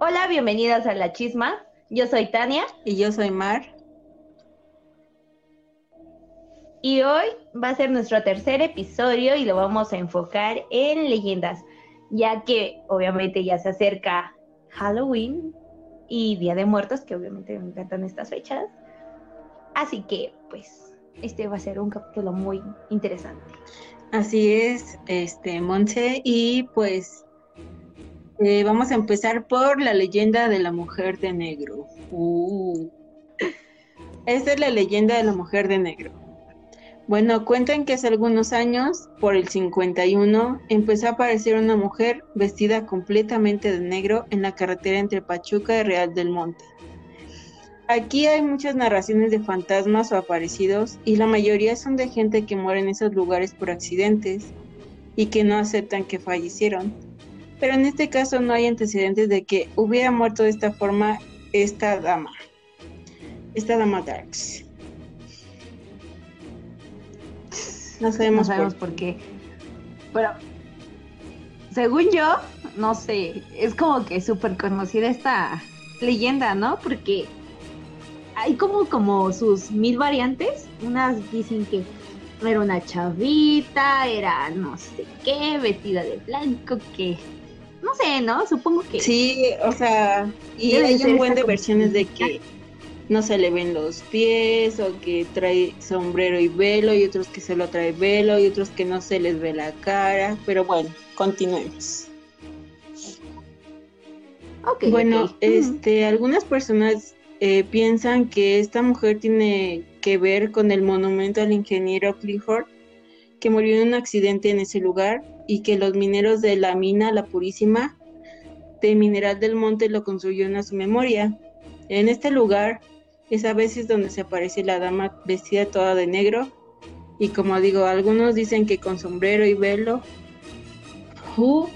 Hola, bienvenidas a La Chisma. Yo soy Tania. Y yo soy Mar. Y hoy va a ser nuestro tercer episodio y lo vamos a enfocar en leyendas, ya que obviamente ya se acerca Halloween y Día de Muertos, que obviamente me encantan estas fechas. Así que, pues, este va a ser un capítulo muy interesante. Así es, este, Monse, y pues eh, vamos a empezar por la leyenda de la mujer de negro. Uh. Esta es la leyenda de la mujer de negro. Bueno, cuentan que hace algunos años, por el 51, empezó a aparecer una mujer vestida completamente de negro en la carretera entre Pachuca y Real del Monte. Aquí hay muchas narraciones de fantasmas o aparecidos y la mayoría son de gente que muere en esos lugares por accidentes y que no aceptan que fallecieron. Pero en este caso no hay antecedentes de que hubiera muerto de esta forma esta dama, esta dama Darks. No sabemos, por... qué. Pero, según yo, no sé, es como que súper conocida esta leyenda, ¿no? Porque hay como, como sus mil variantes. Unas dicen que era una chavita, era no sé qué, vestida de blanco, que no sé, ¿no? Supongo que. Sí, o sea, y hay un buen de versiones de que no se le ven los pies o que trae sombrero y velo y otros que solo trae velo y otros que no se les ve la cara, pero bueno, continuemos. Okay, bueno, este, algunas personas eh, piensan que esta mujer tiene que ver con el monumento al ingeniero Clifford, que murió en un accidente en ese lugar y que los mineros de la mina La Purísima de Mineral del Monte lo construyeron a su memoria. En este lugar es a veces donde se aparece la dama vestida toda de negro y como digo, algunos dicen que con sombrero y velo,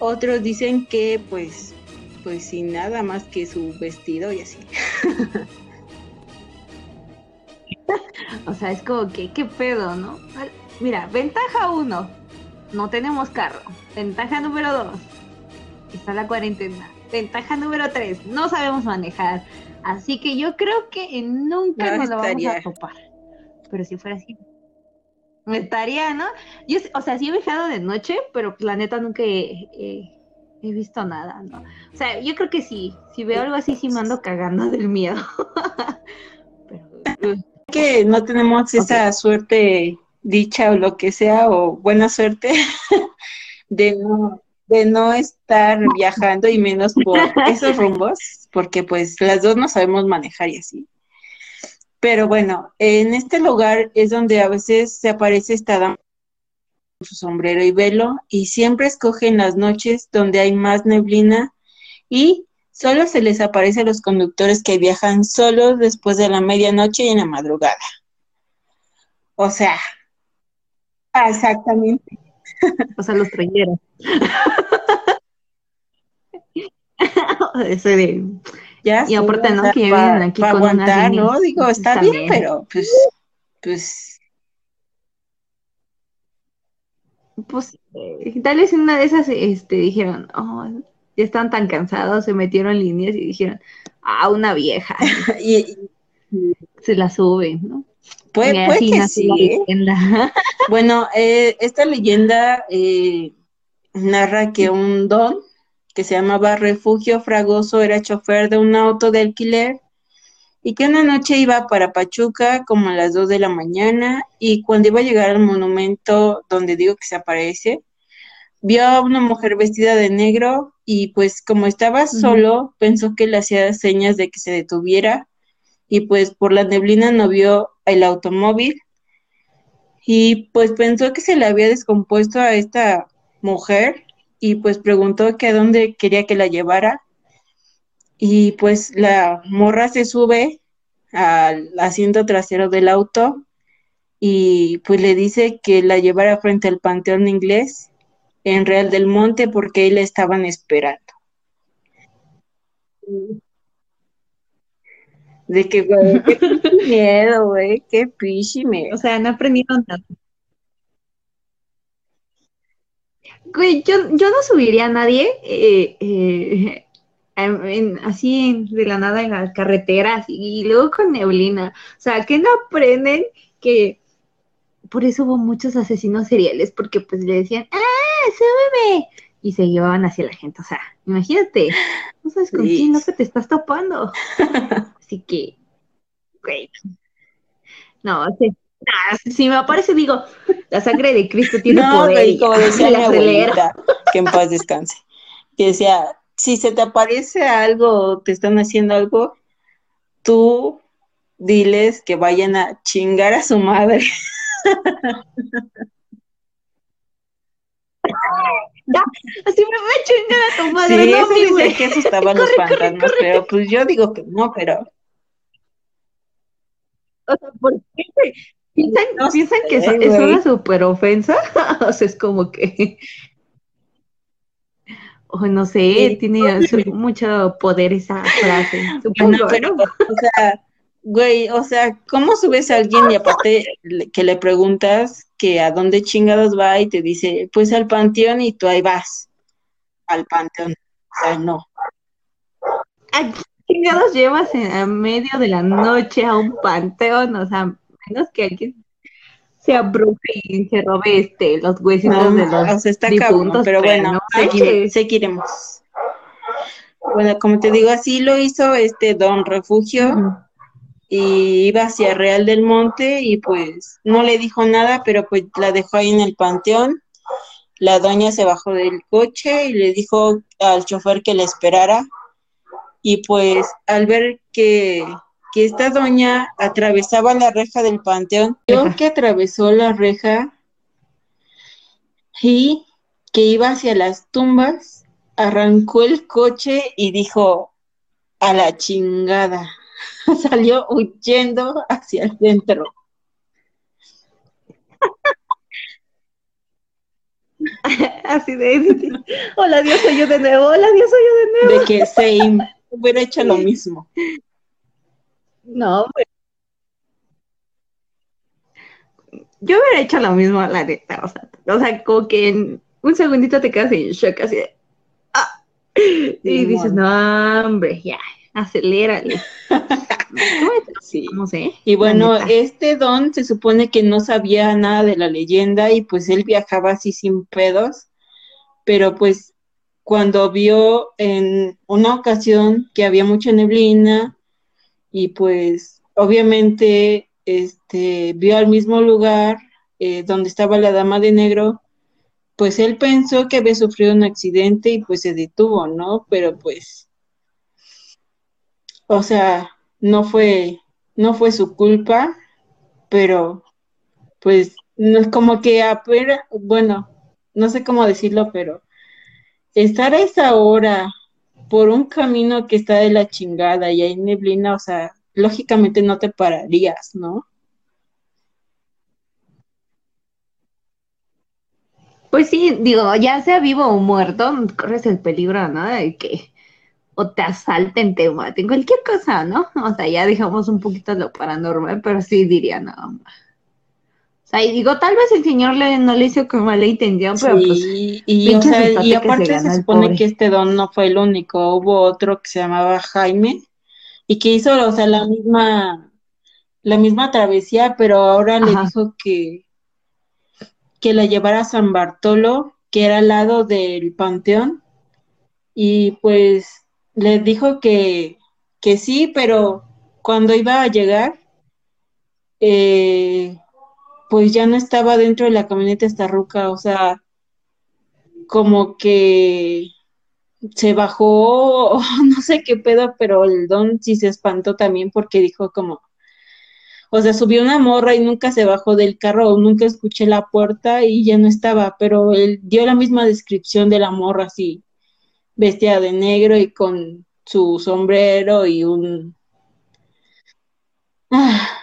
otros dicen que pues, pues sin nada más que su vestido y así. o sea, es como que, ¿qué pedo, no? Mira, ventaja uno, no tenemos carro. Ventaja número dos, está la cuarentena. Ventaja número tres, no sabemos manejar. Así que yo creo que nunca nos lo vamos a topar. Pero si fuera así, estaría, ¿no? Yo, o sea, sí he viajado de noche, pero pues, la neta nunca he, visto nada, ¿no? O sea, yo creo que sí, si veo algo así, sí me ando cagando del miedo. pero, que no tenemos esa suerte, dicha o lo que sea, o buena suerte de no de no estar viajando y menos por esos rumbos, porque pues las dos no sabemos manejar y así. Pero bueno, en este lugar es donde a veces se aparece esta dama con su sombrero y velo y siempre escogen las noches donde hay más neblina y solo se les aparece a los conductores que viajan solos después de la medianoche y en la madrugada. O sea, exactamente. O sea, los trajeron. Ese de... Ya, y aparte, ¿no? que vienen aquí con aguantar, ¿no? Digo, está bien, pero pues, pues... Pues, eh, tal vez en una de esas, este, dijeron, oh, ya están tan cansados, se metieron líneas y dijeron, ah, una vieja. y, se la suben, ¿no? Puede, puede que sí. ¿eh? bueno, eh, esta leyenda eh, narra que un don que se llamaba Refugio Fragoso era chofer de un auto de alquiler y que una noche iba para Pachuca como a las 2 de la mañana y cuando iba a llegar al monumento donde digo que se aparece, vio a una mujer vestida de negro y pues como estaba solo, pensó que le hacía señas de que se detuviera y pues por la neblina no vio el automóvil y pues pensó que se le había descompuesto a esta mujer y pues preguntó que a dónde quería que la llevara y pues la morra se sube al asiento trasero del auto y pues le dice que la llevara frente al Panteón Inglés en Real del Monte porque ahí la estaban esperando. De que, güey, qué miedo, güey, qué pichi O sea, no aprendieron nada. Güey, yo, yo no subiría a nadie eh, eh, así de la nada en las carreteras y luego con neblina. O sea, que no aprenden que por eso hubo muchos asesinos seriales, porque pues le decían, ¡ah, súbeme! Y se llevaban hacia la gente. O sea, imagínate, no sabes con quién no te estás topando. Así que, güey. No, si me aparece, digo, la sangre de Cristo tiene no, poder. No, como decía mi abuelita, que en paz descanse, que decía, si se te aparece algo, te están haciendo algo, tú diles que vayan a chingar a su madre. así me voy a chingar a tu madre. Sí, no, dice que asustaban los fantasmas, pero pues yo digo que no, pero. O sea, ¿por qué? ¿Piensan, ¿piensan que es, es una super ofensa? o sea, es como que o no sé, tiene mucho poder esa frase. Supongo, pero, o sea, güey, o sea, ¿cómo subes a alguien y aparte que le preguntas que a dónde chingados va y te dice, pues al panteón y tú ahí vas al panteón? O sea, no. ¿A chingados llevas en, medio de la noche a un panteón? O sea, menos que alguien se abrufe y se robe este, los huesitos de los o sea, está pero, bueno, seguiremos. Bueno, como te digo, así lo hizo este Don Refugio y iba hacia Real del Monte y pues no le dijo nada, pero pues la dejó ahí en el panteón. La doña se bajó del coche y le dijo al chofer que le esperara. Y pues al ver que que esta doña atravesaba la reja del panteón, vio que atravesó la reja y que iba hacia las tumbas, arrancó el coche y dijo, a la chingada, salió huyendo hacia el centro. Así de, hola Dios, soy yo de nuevo, hola Dios, soy yo de nuevo. De que same, hubiera hecho lo mismo. No, pues. Yo hubiera hecho lo mismo, la neta, o sea, o sea, como que en un segundito te quedas en shock así de, ah, y dices, no, hombre, ya, acelérale. sí. No sé. Y bueno, este don se supone que no sabía nada de la leyenda y pues él viajaba así sin pedos, pero pues cuando vio en una ocasión que había mucha neblina, y pues obviamente este, vio al mismo lugar eh, donde estaba la dama de negro, pues él pensó que había sufrido un accidente y pues se detuvo, ¿no? Pero pues, o sea, no fue, no fue su culpa, pero pues no es como que apenas, bueno, no sé cómo decirlo, pero estar a esa hora por un camino que está de la chingada y hay neblina, o sea, lógicamente no te pararías, ¿no? Pues sí, digo, ya sea vivo o muerto, corres el peligro, ¿no? De que o te asalten, te maten, cualquier cosa, ¿no? O sea, ya dejamos un poquito lo paranormal, pero sí diría, no, y digo, tal vez el señor le, no le hizo como mala intención, pero pues. Y, o sea, y aparte se, supone que este don no fue el único, hubo otro que se llamaba Jaime y que hizo, o sea, la misma, la misma travesía, pero ahora le dijo que, que la llevara a San Bartolo, que era al lado del panteón, y pues le dijo que, que sí, pero cuando iba a llegar, eh, pues ya no estaba dentro de la camioneta esta ruca, o sea, como que se bajó, no sé qué pedo, pero el don sí se espantó también porque dijo como, o sea, subió una morra y nunca se bajó del carro, nunca escuché la puerta y ya no estaba, pero él dio la misma descripción de la morra así, vestida de negro y con su sombrero y un... Ah,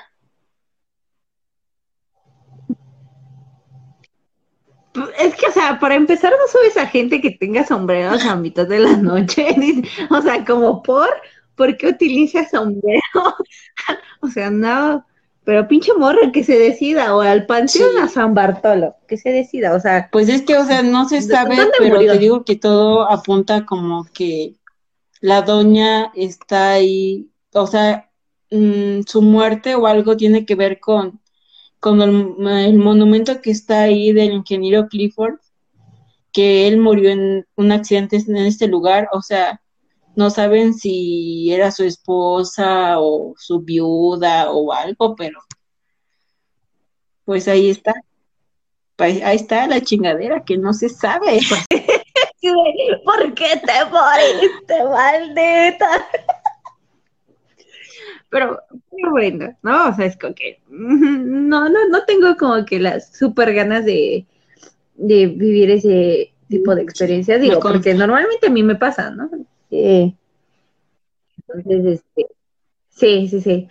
Es que, o sea, para empezar, no subes a gente que tenga sombreros a mitad de la noche. o sea, como por, ¿por qué utiliza sombrero? o sea, no. Pero pinche morro que se decida, o al panteón a San Bartolo, que se decida, o sea. Pues es que, o sea, no se sabe, pero te digo que todo apunta como que la doña está ahí, o sea, mm, su muerte o algo tiene que ver con, con el, monumento que está ahí del ingeniero Clifford, que él murió en un accidente en este lugar, o sea, no saben si era su esposa o su viuda o algo, pero pues ahí está. Ahí está la chingadera que no se sabe. ¿Por qué te moriste, maldita? Pero, bueno, ¿no? O sea, es como que no, no, no tengo como que las super ganas de, de vivir ese tipo de experiencias, digo, porque normalmente a mí me pasa, ¿no? Eh, entonces, este, sí, sí, sí.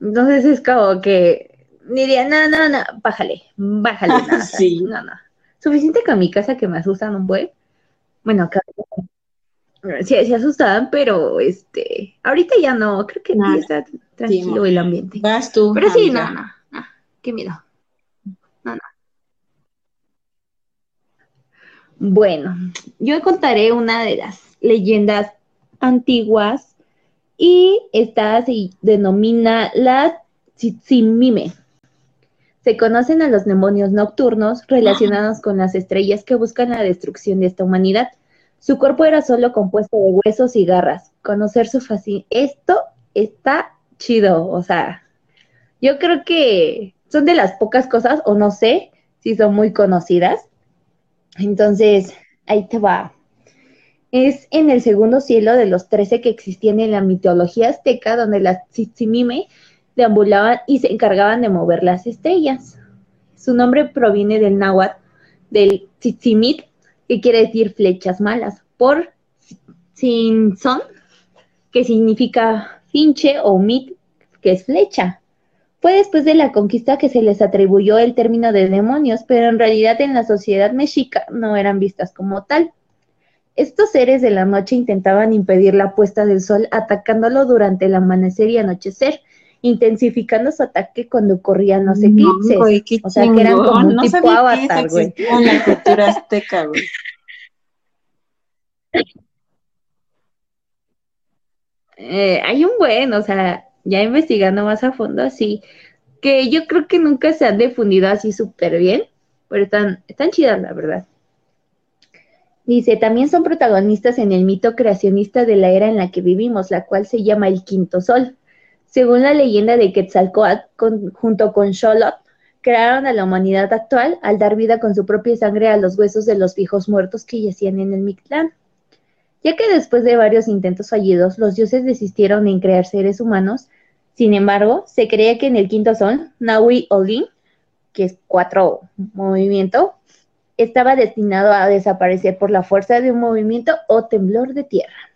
Entonces es como que diría, no, no, no, bájale, bájale. sí. No, no. Suficiente con mi casa que me asustan un buen. Bueno, acá sí, se asustaban, pero este, ahorita ya no, creo que no está tranquilo el ambiente. Vas tú. Pero sí, no, no, no, qué miedo. No, no. Bueno, yo contaré una de las leyendas antiguas y esta se denomina la Tsimime. Se conocen a los demonios nocturnos relacionados con las estrellas que buscan la destrucción de esta humanidad. Su cuerpo era solo compuesto de huesos y garras. Conocer su fácil. Esto está chido, o sea, yo creo que son de las pocas cosas, o no sé si son muy conocidas. Entonces, ahí te va. Es en el segundo cielo de los trece que existían en la mitología azteca, donde las Tsimime deambulaban y se encargaban de mover las estrellas. Su nombre proviene del náhuatl, del tzitzimit, que quiere decir flechas malas, por son, que significa finche o mit, que es flecha. Fue después de la conquista que se les atribuyó el término de demonios, pero en realidad en la sociedad mexica no eran vistas como tal. Estos seres de la noche intentaban impedir la puesta del sol atacándolo durante el amanecer y anochecer, intensificando su ataque cuando ocurrían los eclipses. o sea, que eran como un tipo avatar, güey. En la cultura azteca, güey. Eh, hay un buen, o sea, ya investigando más a fondo, así, que yo creo que nunca se han difundido así súper bien, pero están, están chidas, la verdad. Dice, también son protagonistas en el mito creacionista de la era en la que vivimos, la cual se llama el quinto sol. Según la leyenda de Quetzalcoatl, junto con Xolotl, crearon a la humanidad actual al dar vida con su propia sangre a los huesos de los viejos muertos que yacían en el Mictlán. Ya que después de varios intentos fallidos, los dioses desistieron en crear seres humanos, sin embargo, se creía que en el quinto sol, Naui Olin, que es cuatro movimiento, estaba destinado a desaparecer por la fuerza de un movimiento o temblor de tierra.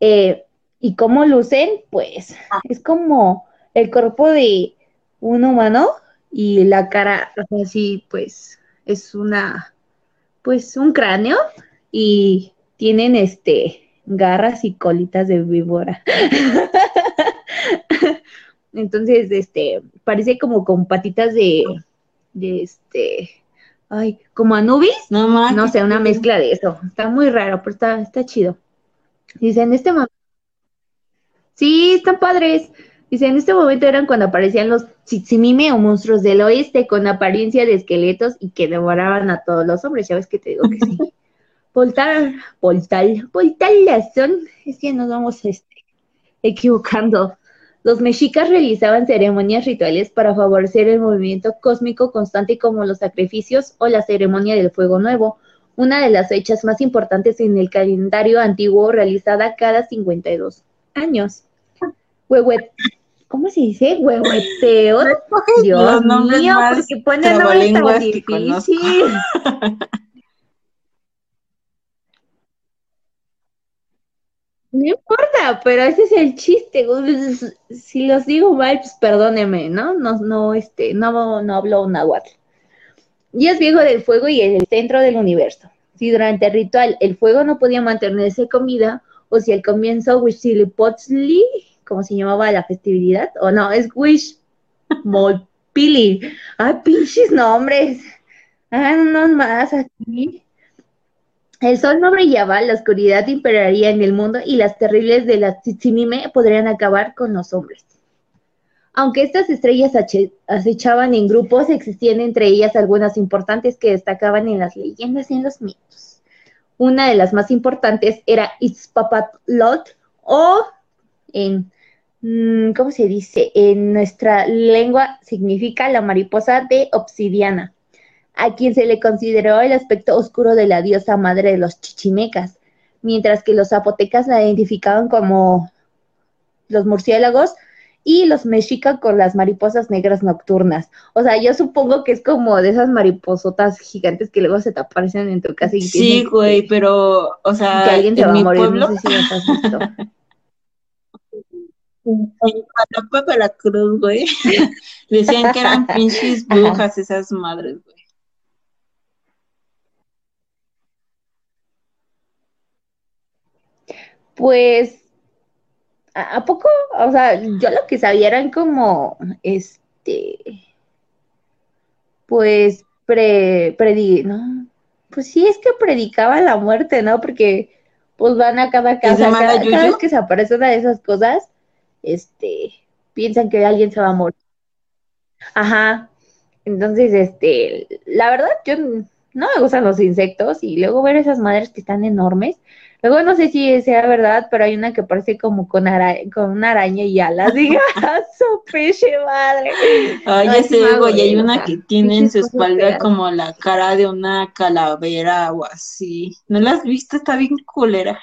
Eh, ¿Y cómo lucen? Pues ah. es como el cuerpo de un humano y la cara, así pues es una, pues un cráneo y tienen este garras y colitas de víbora. Entonces, este, parece como con patitas de, de este, ay, como Anubis. No, no sé, una mezcla de eso. Está muy raro, pero está, está chido. Dice, en este momento Sí, están padres. Dice, en este momento eran cuando aparecían los Tsitsimime o monstruos del oeste con apariencia de esqueletos y que devoraban a todos los hombres. Ya ves que te digo que sí. Voltar, voltal, son, es que nos vamos este, equivocando. Los mexicas realizaban ceremonias rituales para favorecer el movimiento cósmico constante como los sacrificios o la ceremonia del fuego nuevo, una de las fechas más importantes en el calendario antiguo realizada cada 52 años huehuet, ¿cómo se dice? Huehueteo. Dios mío, porque pone nombre tan difícil. No importa, pero ese es el chiste. Si los digo mal, pues perdóneme, ¿no? No, no, este, no, no hablo náhuatl. Es viejo del fuego y el centro del universo. Si durante el ritual el fuego no podía mantenerse comida, o si al comienzo Huitzilopochtli ¿cómo se llamaba la festividad? O no, es Wish Molpili. Ay, pinches nombres. Ah, no más aquí. El sol no brillaba, la oscuridad imperaría en el mundo y las terribles de las Tsitsimime podrían acabar con los hombres. Aunque estas estrellas acechaban en grupos, existían entre ellas algunas importantes que destacaban en las leyendas y en los mitos. Una de las más importantes era Itzpapatlot, o en, mm, ¿cómo se dice? En nuestra lengua significa la mariposa de obsidiana a quien se le consideró el aspecto oscuro de la diosa madre de los chichimecas, mientras que los zapotecas la identificaban como los murciélagos y los mexicas con las mariposas negras nocturnas. O sea, yo supongo que es como de esas mariposotas gigantes que luego se te aparecen en tu casa y Sí, güey, pero, o sea, que alguien te va a morir, no sé si las has visto. En la Cruz, güey, decían que eran pinches brujas esas madres, güey. Pues, ¿a, poco? O sea, yo lo que sabía eran como, este, pues, pre, ¿no? Pues sí, es que predicaba la muerte, ¿no? Porque, pues, van a cada casa, cada, vez que se aparece una de esas cosas, este, piensan que alguien se va a morir. Ajá. Entonces, este, la verdad, yo no me gustan los insectos y luego ver esas madres que están enormes, Luego no sé si sea verdad, pero hay una que parece como con, con una araña y alas. Diga, su peche madre. Ay, ya sé, y hay una que tiene en su espalda como la cara de una calavera o así. ¿No la has visto? Está bien culera.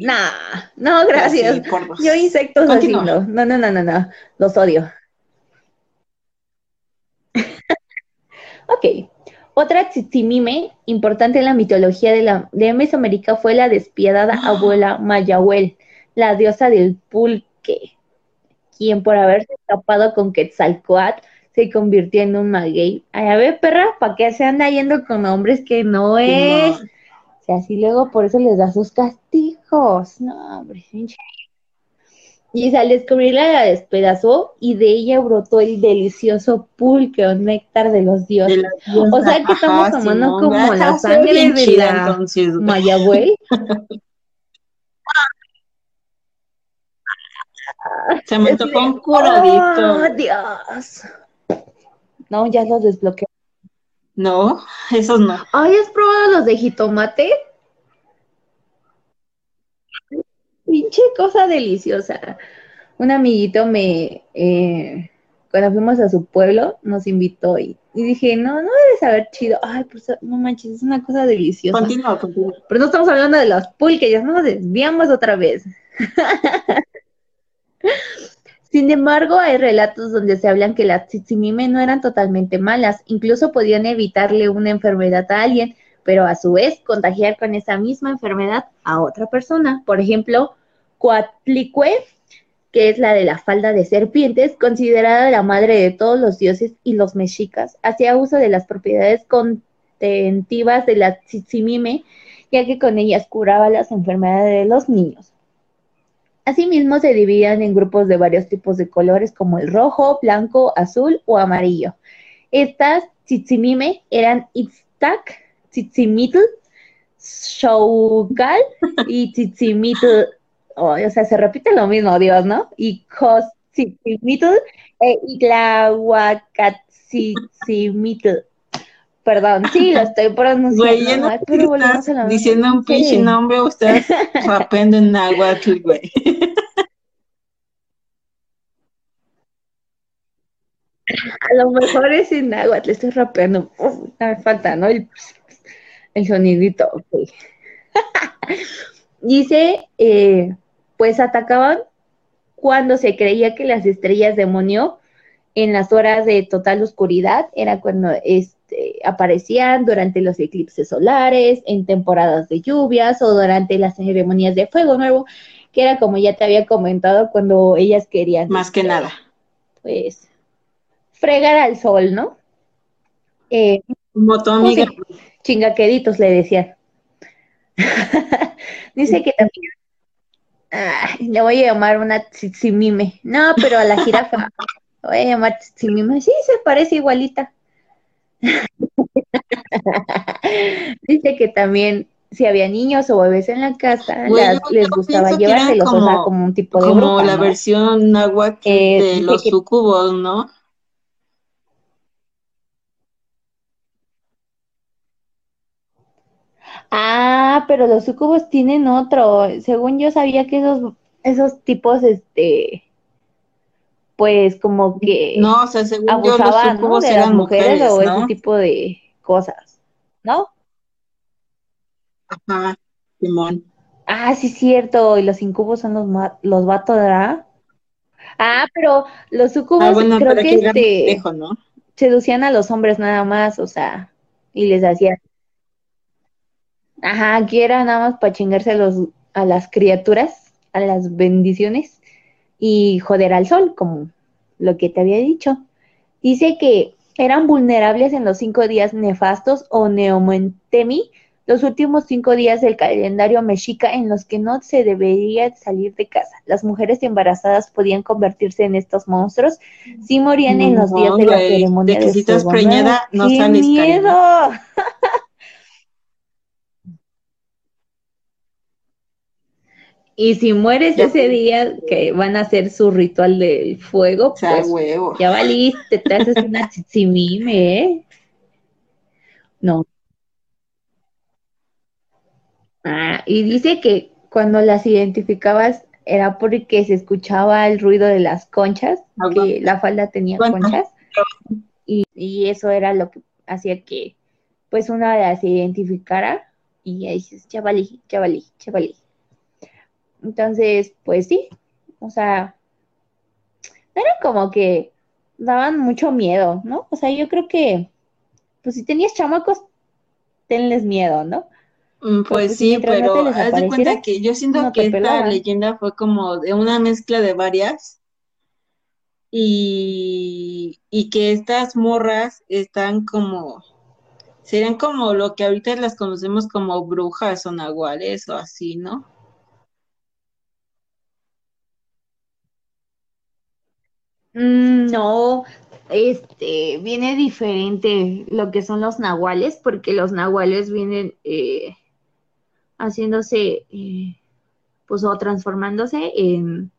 Nah, no, gracias. Yo insectos así no. No, no, no, no, no. Los odio. ok. Otra Tzimime importante en la mitología de, la, de Mesoamérica fue la despiadada ah. abuela Mayahuel, la diosa del pulque, quien por haberse escapado con Quetzalcoatl se convirtió en un maguey. Ay, a ver, perra, ¿para qué se anda yendo con hombres que no es? O sea, así luego por eso les da sus castigos. No, hombre, y al descubrirla la despedazó y de ella brotó el delicioso pulque o néctar de los dioses. o sea que estamos tomando como la sangre de la Mayagüey. Se me tocó un curadito. ¡Oh, Dios! No, ya los desbloqueé. No, esos no. Ay, ¿has probado los de jitomate? pinche cosa deliciosa. Un amiguito me, eh, cuando fuimos a su pueblo, nos invitó y, dije, no, no debe saber chido. Ay, pues no manches, es una cosa deliciosa. Continúa, continúa. Pero no estamos hablando de los pulques, ya nos desviamos otra vez. Sin embargo, hay relatos donde se hablan que las tsitsimime no eran totalmente malas, incluso podían evitarle una enfermedad a alguien, pero a su vez contagiar con esa misma enfermedad a otra persona. Por ejemplo, Coatlicue, que es la de la falda de serpientes, considerada la madre de todos los dioses y los mexicas, hacía uso de las propiedades contentivas de la tzitzimime, ya que con ellas curaba las enfermedades de los niños. Asimismo, se dividían en grupos de varios tipos de colores como el rojo, blanco, azul o amarillo. Estas tzitzimime eran Itztac, Tzitzimitl, Shougal y Tzitzimitl o sea, se repite lo mismo, Dios, ¿no? Y Cositzimitl e Itlahuacatzimitl. Perdón, sí, lo estoy pronunciando. Güey, no diciendo un pinche nombre o estás rapeando en náhuatl, güey. A lo mejor es en náhuatl, estoy rapeando. Uf, me falta, ¿no? El, el sonidito, ok. Dice, eh, pues atacaban cuando se creía que las estrellas demonio en las horas de total oscuridad era cuando este, aparecían durante los eclipses solares, en temporadas de lluvias o durante las ceremonias de fuego nuevo, que era como ya te había comentado cuando ellas querían. Más que nada. Pues fregar al sol, ¿no? Eh, amiga. chingaqueditos le decían. Dice que también le voy a llamar una tsitsimime. No, pero a la jirafa. Le voy a llamar tsitsimime. Sí, se parece igualita. Dice que también si había niños o bebés en la casa, les gustaba llevárselos, o sea, como un tipo de Como la versión náhuatl eh, de los sucubos, ¿no? Ah, pero los sucubos tienen otro. Según yo sabía que esos, esos tipos, este, pues como que no, o sea, según abusaban ¿no? de las mujeres, o ese tipo de cosas, ¿no? Ajá, Simón. Ah, sí, cierto. Y los incubos son los, los vatos, ¿verdad? Ah, pero los sucubos ah, creo que, este, seducían a los hombres nada más, o sea, y les hacían. Ajá, aquí era nada más para chingarse a, los, a las criaturas, a las bendiciones y joder al sol, como lo que te había dicho. Dice que eran vulnerables en los cinco días nefastos o neomentemi, los últimos cinco días del calendario mexica en los que no se debería salir de casa. Las mujeres embarazadas podían convertirse en estos monstruos si morían en los días de la ceremonia de, que preñada, no ¡Qué miedo! Y si mueres ese día que van a hacer su ritual del fuego, pues ya valiste, te haces una chichimime, ¿eh? No. Ah, y dice que cuando las identificabas era porque se escuchaba el ruido de las conchas, que la falda tenía conchas, y, eso era lo que hacía que pues una las identificara y ahí dices, chavalí, chavalí, chavalí. Entonces, pues sí, o sea, era como que daban mucho miedo, ¿no? O sea, yo creo que, pues si tenías chamacos, tenles miedo, ¿no? Mm, pues, pues sí, pero haz de cuenta que yo siento que esta leyenda fue como de una mezcla de varias y, y que estas morras están como, serían como lo que ahorita las conocemos como brujas o nahuales o así, ¿no? No, este, viene diferente lo que son los nahuales, porque los nahuales vienen eh, haciéndose, eh, pues, o transformándose en,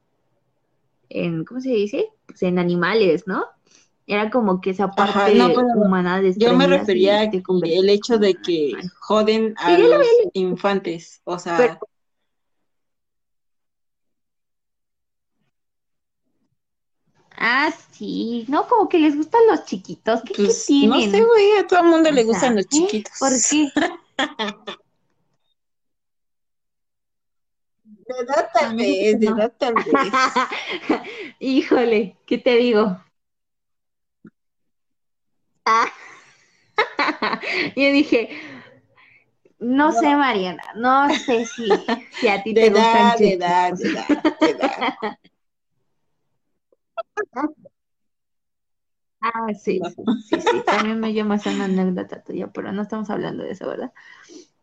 en, ¿cómo se dice? Pues en animales, ¿no? Era como que esa parte humana de Yo me refería a que el hecho de que joden a los infantes, o sea... Ah, sí, no, como que les gustan los chiquitos. ¿Qué, pues, No sé, güey, a todo el mundo le gustan los chiquitos. ¿Por qué? De edad tal vez, de edad tal vez. Híjole, ¿qué te digo? Ah. Yo dije, no, sé, Mariana, no sé si, si a ti te gustan de edad, de edad, de edad. Ah, sí, sí, sí, también me llama esa anécdota tuya, pero no estamos hablando de eso, ¿verdad?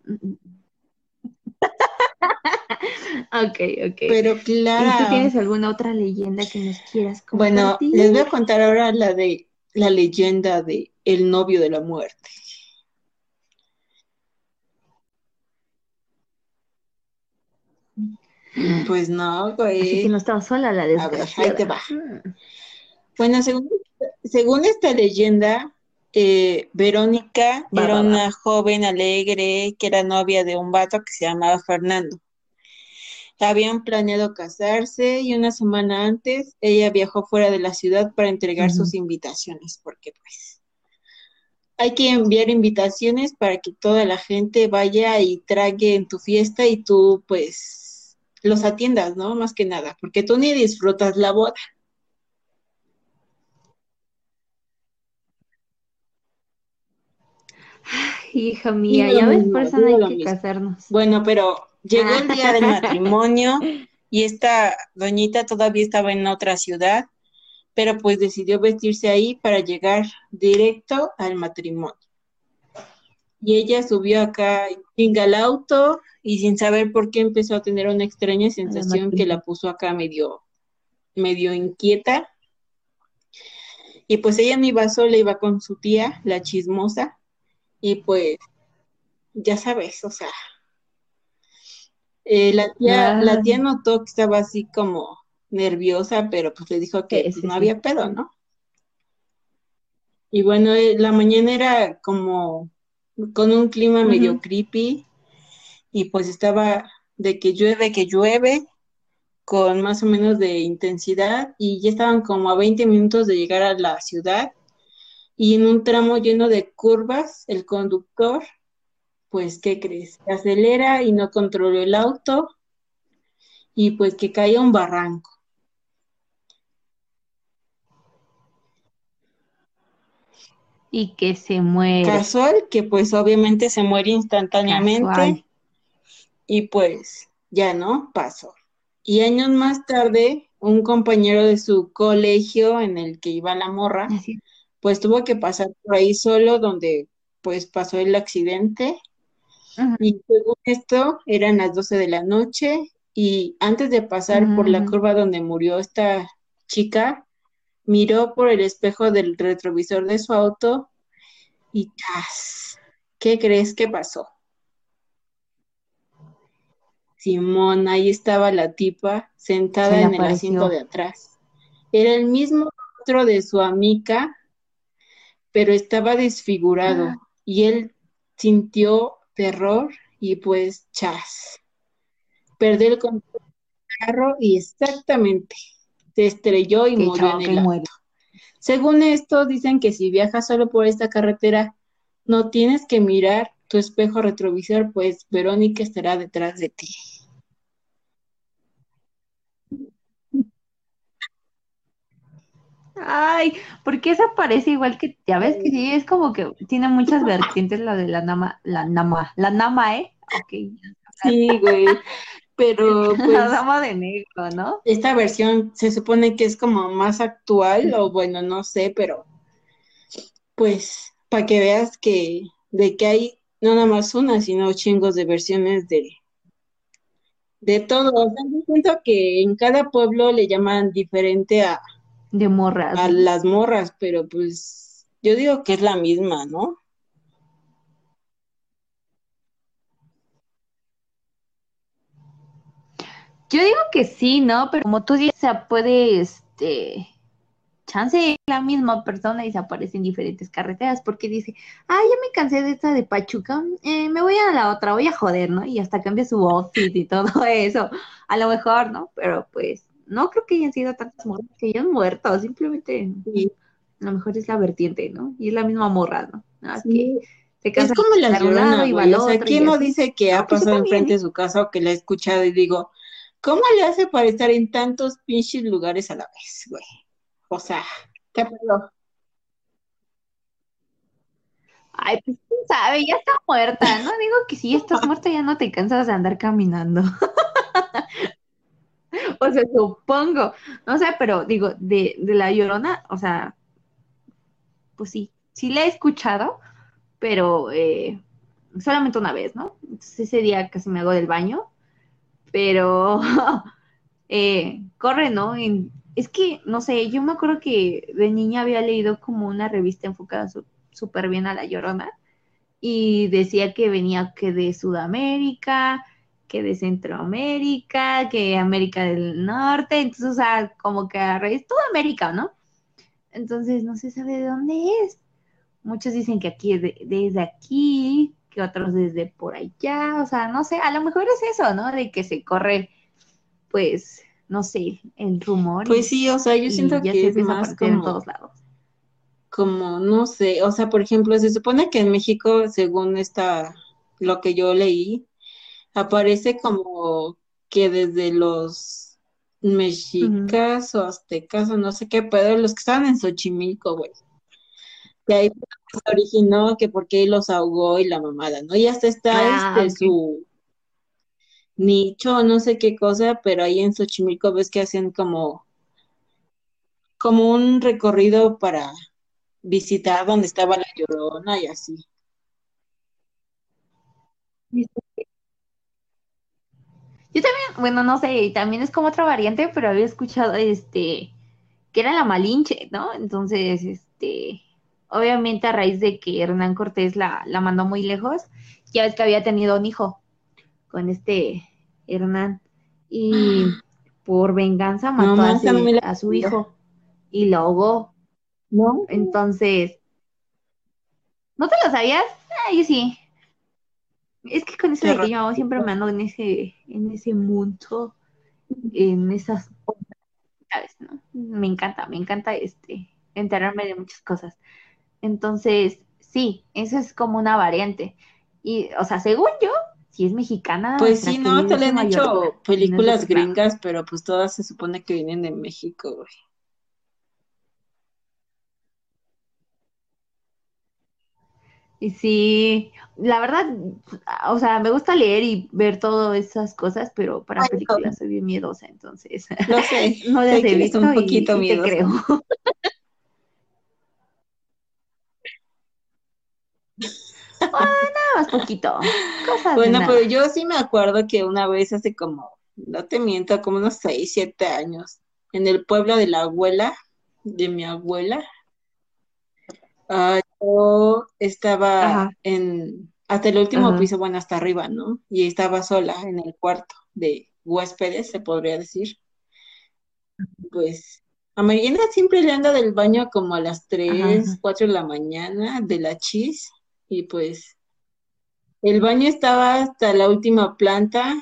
ok, ok. Pero claro. ¿Y tú tienes alguna otra leyenda que nos quieras contar? Bueno, les voy a contar ahora la de la leyenda de el novio de la muerte. Pues no, güey. Así que no estaba sola la desgraciada. A ahí te va. Mm. Bueno, según, según esta leyenda, eh, Verónica era una joven alegre que era novia de un vato que se llamaba Fernando. Habían planeado casarse y una semana antes ella viajó fuera de la ciudad para entregar sus invitaciones, porque pues hay que enviar invitaciones para que toda la gente vaya y trague en tu fiesta y tú pues los atiendas, ¿no? Más que nada, porque tú ni disfrutas la boda. hija mía, ya ves, por eso no hay que casarnos. Bueno, pero llegó el día del matrimonio y esta doñita todavía estaba en otra ciudad, pero pues decidió vestirse ahí para llegar directo al matrimonio. Y ella subió acá en el auto y sin saber por qué empezó a tener una extraña sensación que la puso acá medio, medio inquieta. Y pues ella no iba sola, iba con su tía, la chismosa, y pues, ya sabes, o sea, eh, la, tía, la tía notó que estaba así como nerviosa, pero pues le dijo que pues, no había pedo, ¿no? Y bueno, eh, la mañana era como con un clima medio creepy y pues estaba de que llueve, que llueve, con más o menos de intensidad y ya estaban como a 20 minutos de llegar a la ciudad y en un tramo lleno de curvas, el conductor, pues, ¿qué crees? acelera y no controló el auto y pues que cae a un barranco. Y que se muere. Casual, que pues obviamente se muere instantáneamente. Y pues ya no pasó. Y años más tarde, un compañero de su colegio en el que iba la morra, pues tuvo que pasar por ahí solo donde pues pasó el accidente. Y según esto, eran las 12 de la noche y antes de pasar por la curva donde murió esta chica, miró por el espejo del retrovisor de su auto y ¡tas! ¿Qué crees que pasó? Simón, ahí estaba la tipa sentada en el asiento de atrás. Era el mismo rostro de su amiga, pero estaba desfigurado ah. y él sintió terror y pues chas. Perdió el control del carro y exactamente se estrelló y murió en el auto. Según esto, dicen que si viajas solo por esta carretera, no tienes que mirar tu espejo retrovisor, pues Verónica estará detrás de ti. Ay, porque esa parece igual que, ya ves que sí, es como que tiene muchas vertientes la de la nama, la nama, la nama, ¿eh? Ok. Sí, güey. Pero pues, la dama de negro, ¿no? Esta versión se supone que es como más actual, o bueno, no sé, pero pues para que veas que de que hay no nada más una, sino chingos de versiones de de todo. O sea, yo siento que en cada pueblo le llaman diferente a de morras. A las morras, pero pues yo digo que es la misma, ¿no? Yo digo que sí, ¿no? Pero como tú dices, se puede, este, chance la misma persona y se aparece en diferentes carreteras porque dice, ah, ya me cansé de esta de Pachuca, eh, me voy a la otra, voy a joder, ¿no? Y hasta cambia su outfit y todo eso, a lo mejor, ¿no? Pero pues, no creo que hayan sido tantas morras que hayan muerto, simplemente, a lo mejor es la vertiente, ¿no? Y es la misma morra, ¿no? Así que es como la llorona, y O sea, ¿quién no dice que ha pues pasado enfrente de su casa o que la ha escuchado y digo, ¿Cómo le hace para estar en tantos pinches lugares a la vez, güey? O sea, ¿qué pedo? Ay, pues quién sabe, ya está muerta, ¿no? Digo que si estás muerta ya no te cansas de andar caminando. o sea, supongo, no sé, pero digo, de, de la llorona, o sea, pues sí, sí la he escuchado, pero eh, solamente una vez, ¿no? Entonces ese día casi me hago del baño pero eh, corre, ¿no? es que, no sé, yo me acuerdo que de niña había leído como una revista enfocada súper bien a la llorona y decía que venía que de Sudamérica, que de Centroamérica, que América del Norte, entonces, o sea, como que a raíz, toda América, ¿no? Entonces, no se sabe de dónde es. Muchos dicen que aquí es desde aquí, que otros desde por allá, o sea, no sé, a lo mejor es eso, ¿no? De que se corre, pues, no sé, el rumor. Pues sí, o sea, yo siento que es más como, en todos lados. Como, no sé, o sea, por ejemplo, se supone que en México, según esta, lo que yo leí, aparece como que desde los mexicas o aztecas o no sé qué, pero los que estaban en Xochimilco, güey que ahí se originó que porque los ahogó y la mamada, ¿no? Y hasta está ah, este su nicho, no sé qué cosa, pero ahí en Xochimilco ves que hacen como como un recorrido para visitar donde estaba la llorona y así. Yo también, bueno, no sé, también es como otra variante, pero había escuchado este que era la Malinche, ¿no? Entonces, este, obviamente a raíz de que Hernán Cortés la, la mandó muy lejos, ya ves que había tenido un hijo con este Hernán y por venganza mató a, su hijo y lo ahogó. ¿No? Entonces, ¿no te lo sabías? Ah, yo sí. Es que con eso de que yo siempre me ando en ese, en ese mundo, en esas ¿sabes? ¿no? Me encanta, me encanta este enterarme de muchas cosas. Entonces, sí, eso es como una variante. Y, o sea, según yo, si es mexicana. Pues sí, no, se le han hecho películas gringas, pero pues todas se supone que vienen de México, güey. Y sí, la verdad, o sea, me gusta leer y ver todas esas cosas, pero para películas soy bien miedosa, entonces. No sé, no las he visto un poquito y, creo. nada más poquito. bueno, pero yo sí me acuerdo que una vez hace como, no te miento, como unos 6, 7 años, en el pueblo de la abuela, de mi abuela, uh, yo estaba en, hasta el último piso, bueno, hasta arriba, ¿no? Y estaba sola en el cuarto de huéspedes, se podría decir. Pues a Mariana siempre le anda del baño como a las 3, 4 de la mañana de la chis y pues el baño estaba hasta la última planta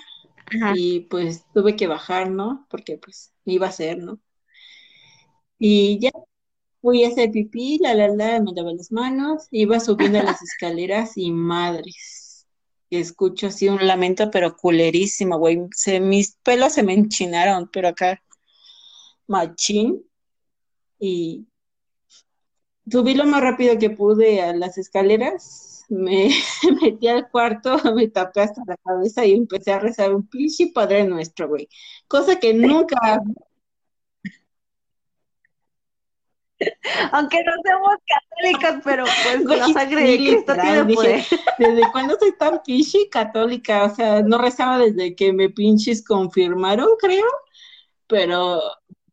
y pues tuve que bajar, ¿no? Porque pues iba a ser, ¿no? Y ya fui a hacer pipí, la la la, me lavé las manos, iba subiendo las escaleras y madres, escucho así un lamento, pero culerísimo, güey, se, mis pelos se me enchinaron, pero acá, machín, y subí lo más rápido que pude a las escaleras, me metí al cuarto, me tapé hasta la cabeza y empecé a rezar un pinche Padre Nuestro, güey. Cosa que nunca... Aunque no seamos católicas, pero pues la sangre de Cristo tiene poder. ¿Desde cuándo soy tan pinche católica? O sea, no rezaba desde que me pinches confirmaron, creo, pero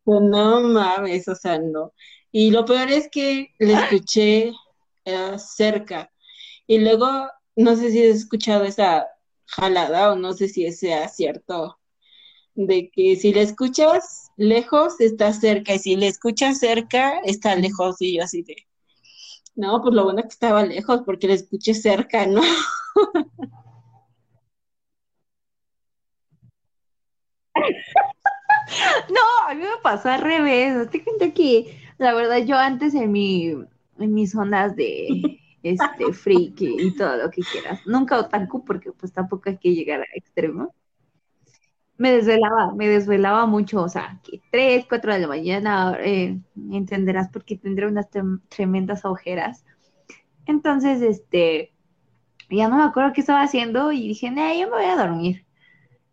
pues, no mames, o sea, no. Y lo peor es que le escuché eh, cerca. Y luego, no sé si has escuchado esa jalada o no sé si sea cierto, de que si le escuchas lejos, está cerca, y si le escuchas cerca, está lejos, y yo así de, no, pues lo bueno es que estaba lejos, porque le escuché cerca, ¿no? No, a mí me pasó al revés. Te que la verdad, yo antes en mi, en mis zonas de este friki y todo lo que quieras, nunca otaku, porque pues tampoco hay que llegar a extremo. Me desvelaba, me desvelaba mucho, o sea, que 3, 4 de la mañana, eh, entenderás porque tendré unas tremendas ojeras. Entonces, este, ya no me acuerdo qué estaba haciendo y dije, no, yo me voy a dormir.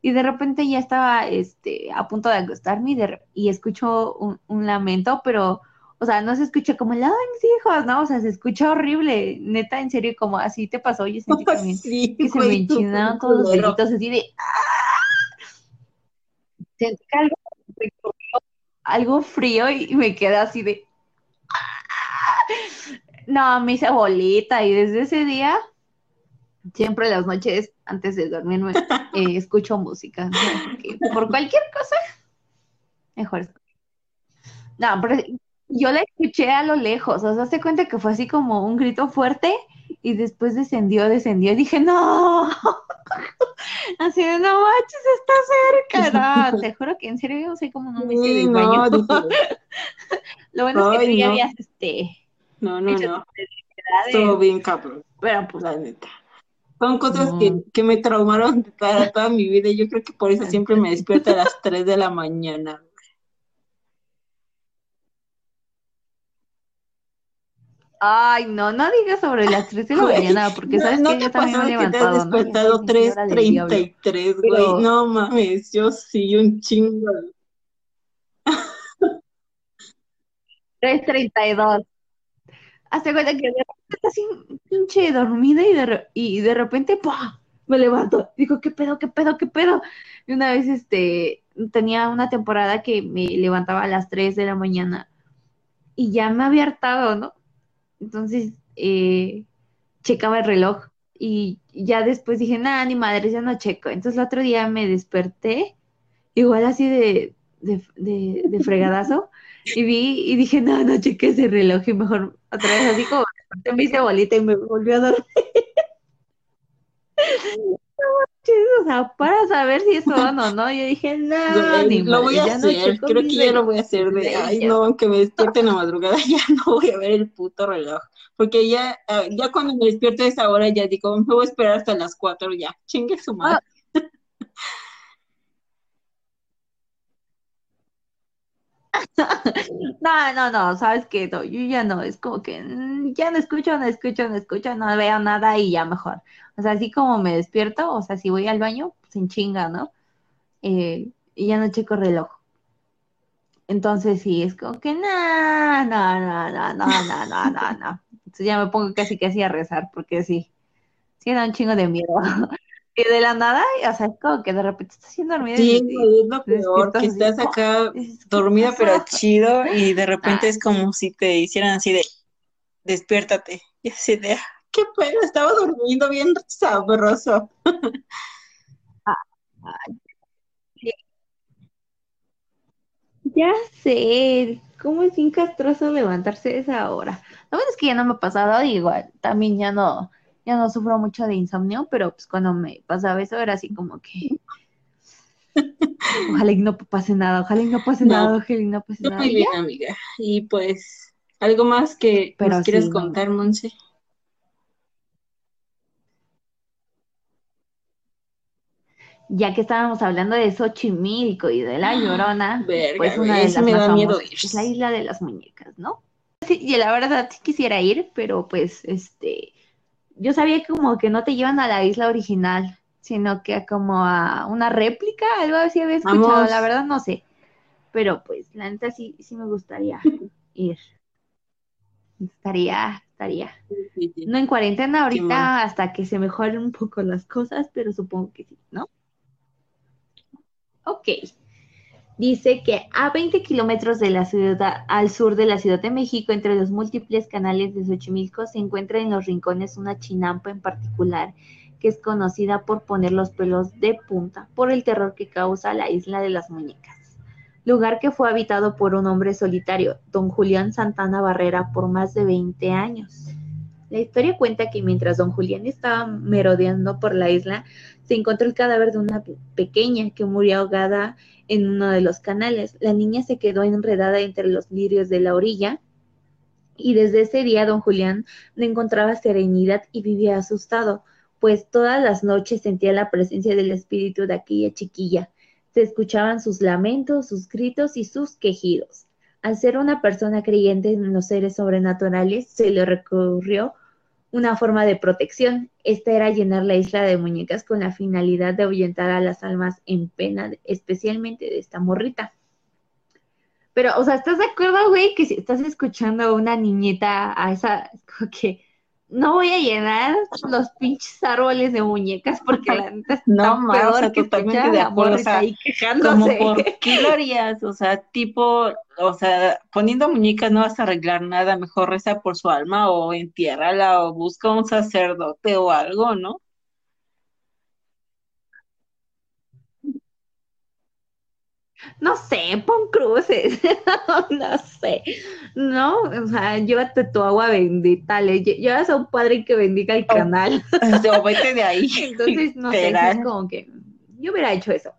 Y de repente ya estaba este, a punto de acostarme y, y escucho un, un, lamento, pero o sea, no se escucha como mis hijos, ¿no? O sea, se escucha horrible, neta, en serio, como así te pasó, yo sentí también sí, que se me enchinaron todos los deditos así de, ¡ah! Sentí algo, algo frío y me quedé así de, ¡ah! No, me hice bolita y desde ese día, siempre las noches antes de dormirme, eh, escucho música, Porque por cualquier cosa, mejor. No, pero yo la escuché a lo lejos, o sea, se cuenta que fue así como un grito fuerte y después descendió, descendió y dije, no, así de, no manches, está cerca, no, te juro que en serio yo sé cómo no me hice baño. lo bueno es que tú ya habías, este, no, no, no, todo bien cabrón, pero pues, la neta. Son cosas que, que, me traumaron toda, toda mi vida y yo creo que por eso siempre me despierto a las 3 de la mañana. Ay, no, no digas sobre las 3 de la mañana, porque sabes que yo también me he levantado. Que te has despertado 3.33, güey. No mames, yo sí, un chingo. 3.32. Hace cuenta que de repente está así pinche dormida y de, y de repente, ¡pah! Me levanto. Digo, ¿qué pedo, qué pedo, qué pedo? Y una vez, este, tenía una temporada que me levantaba a las 3 de la mañana y ya me había hartado, ¿no? Entonces, eh, checaba el reloj y ya después dije, nada, ni madre, ya no checo. Entonces el otro día me desperté, igual así de, de, fregadazo, y vi y dije, no, no cheque ese reloj y mejor otra vez así como me hice bolita y me volvió a dormir. o sea, para saber si es son o no, yo dije, no, ni Lo voy a hacer, creo que ya lo voy a hacer de, ay, no, aunque me despierte en la madrugada, ya no voy a ver el puto reloj, porque ya, ah, ya cuando me despierto a esa hora, ya digo, me voy a esperar hasta las cuatro, ya, chingue su madre. No, no, no, sabes que no, yo ya no, es como que mm, ya no escucho, no escucho, no escucho, no veo nada y ya mejor. O sea, así como me despierto, o sea, si voy al baño, pues chinga, ¿no? Eh, y ya no checo reloj. Entonces sí, es como que no, no, no, no, no, no, no, no, no. Entonces ya me pongo casi casi a rezar, porque sí, sí da un chingo de miedo. Y de la nada, o sea, es como que de repente estás haciendo dormida. Sí, es lo peor, que estás acá dormida pero chido y de repente ah. es como si te hicieran así de, despiértate. Y así de, ah, qué pedo, estaba durmiendo bien sabroso. Ya sé, cómo es bien castroso levantarse a esa hora. La verdad es que ya no me ha pasado, igual, también ya no, ya no sufro mucho de insomnio, pero pues cuando me pasaba eso era así como que ojalá y no pase nada, ojalá y no pase nada, ojalá y no pase nada. Muy bien, amiga. Y pues, ¿algo más que nos quieres contar, Monse? ya que estábamos hablando de Xochimilco y de la Llorona, pues una de las me da miedo es la isla de las muñecas, ¿no? Sí, y la verdad sí quisiera ir, pero pues este yo sabía que como que no te llevan a la isla original, sino que como a una réplica, algo así había escuchado, la verdad no sé. Pero pues, la neta sí, sí me gustaría ir. Estaría, estaría. No en cuarentena ahorita hasta que se mejoren un poco las cosas, pero supongo que sí, ¿no? Ok dice que a 20 kilómetros de la ciudad, al sur de la Ciudad de México, entre los múltiples canales de Xochimilco, se encuentra en los rincones una chinampa en particular, que es conocida por poner los pelos de punta por el terror que causa la isla de las muñecas. Lugar que fue habitado por un hombre solitario, don Julián Santana Barrera, por más de 20 años. La historia cuenta que mientras don Julián estaba merodeando por la isla, se encontró el cadáver de una pequeña que murió ahogada en uno de los canales. La niña se quedó enredada entre los lirios de la orilla y desde ese día don Julián no encontraba serenidad y vivía asustado, pues todas las noches sentía la presencia del espíritu de aquella chiquilla. Se escuchaban sus lamentos, sus gritos y sus quejidos. Al ser una persona creyente en los seres sobrenaturales, se le recurrió una forma de protección. Esta era llenar la isla de muñecas con la finalidad de ahuyentar a las almas en pena, especialmente de esta morrita. Pero, o sea, ¿estás de acuerdo, güey? Que si estás escuchando a una niñita, a esa, que no voy a llenar los pinches árboles de muñecas porque la neta está no, peor que totalmente de acuerdo, o sea, ahí quejándose. Como por qué lo harías, o sea, tipo, o sea, poniendo muñecas no vas a arreglar nada, mejor reza por su alma o entiérrala o busca un sacerdote o algo, ¿no? No sé, pon cruces, no sé, no, o sea, llévate tu agua bendita, le llevas a un padre que bendiga el canal. O vete de ahí. Entonces, no sé, es como que yo hubiera hecho eso.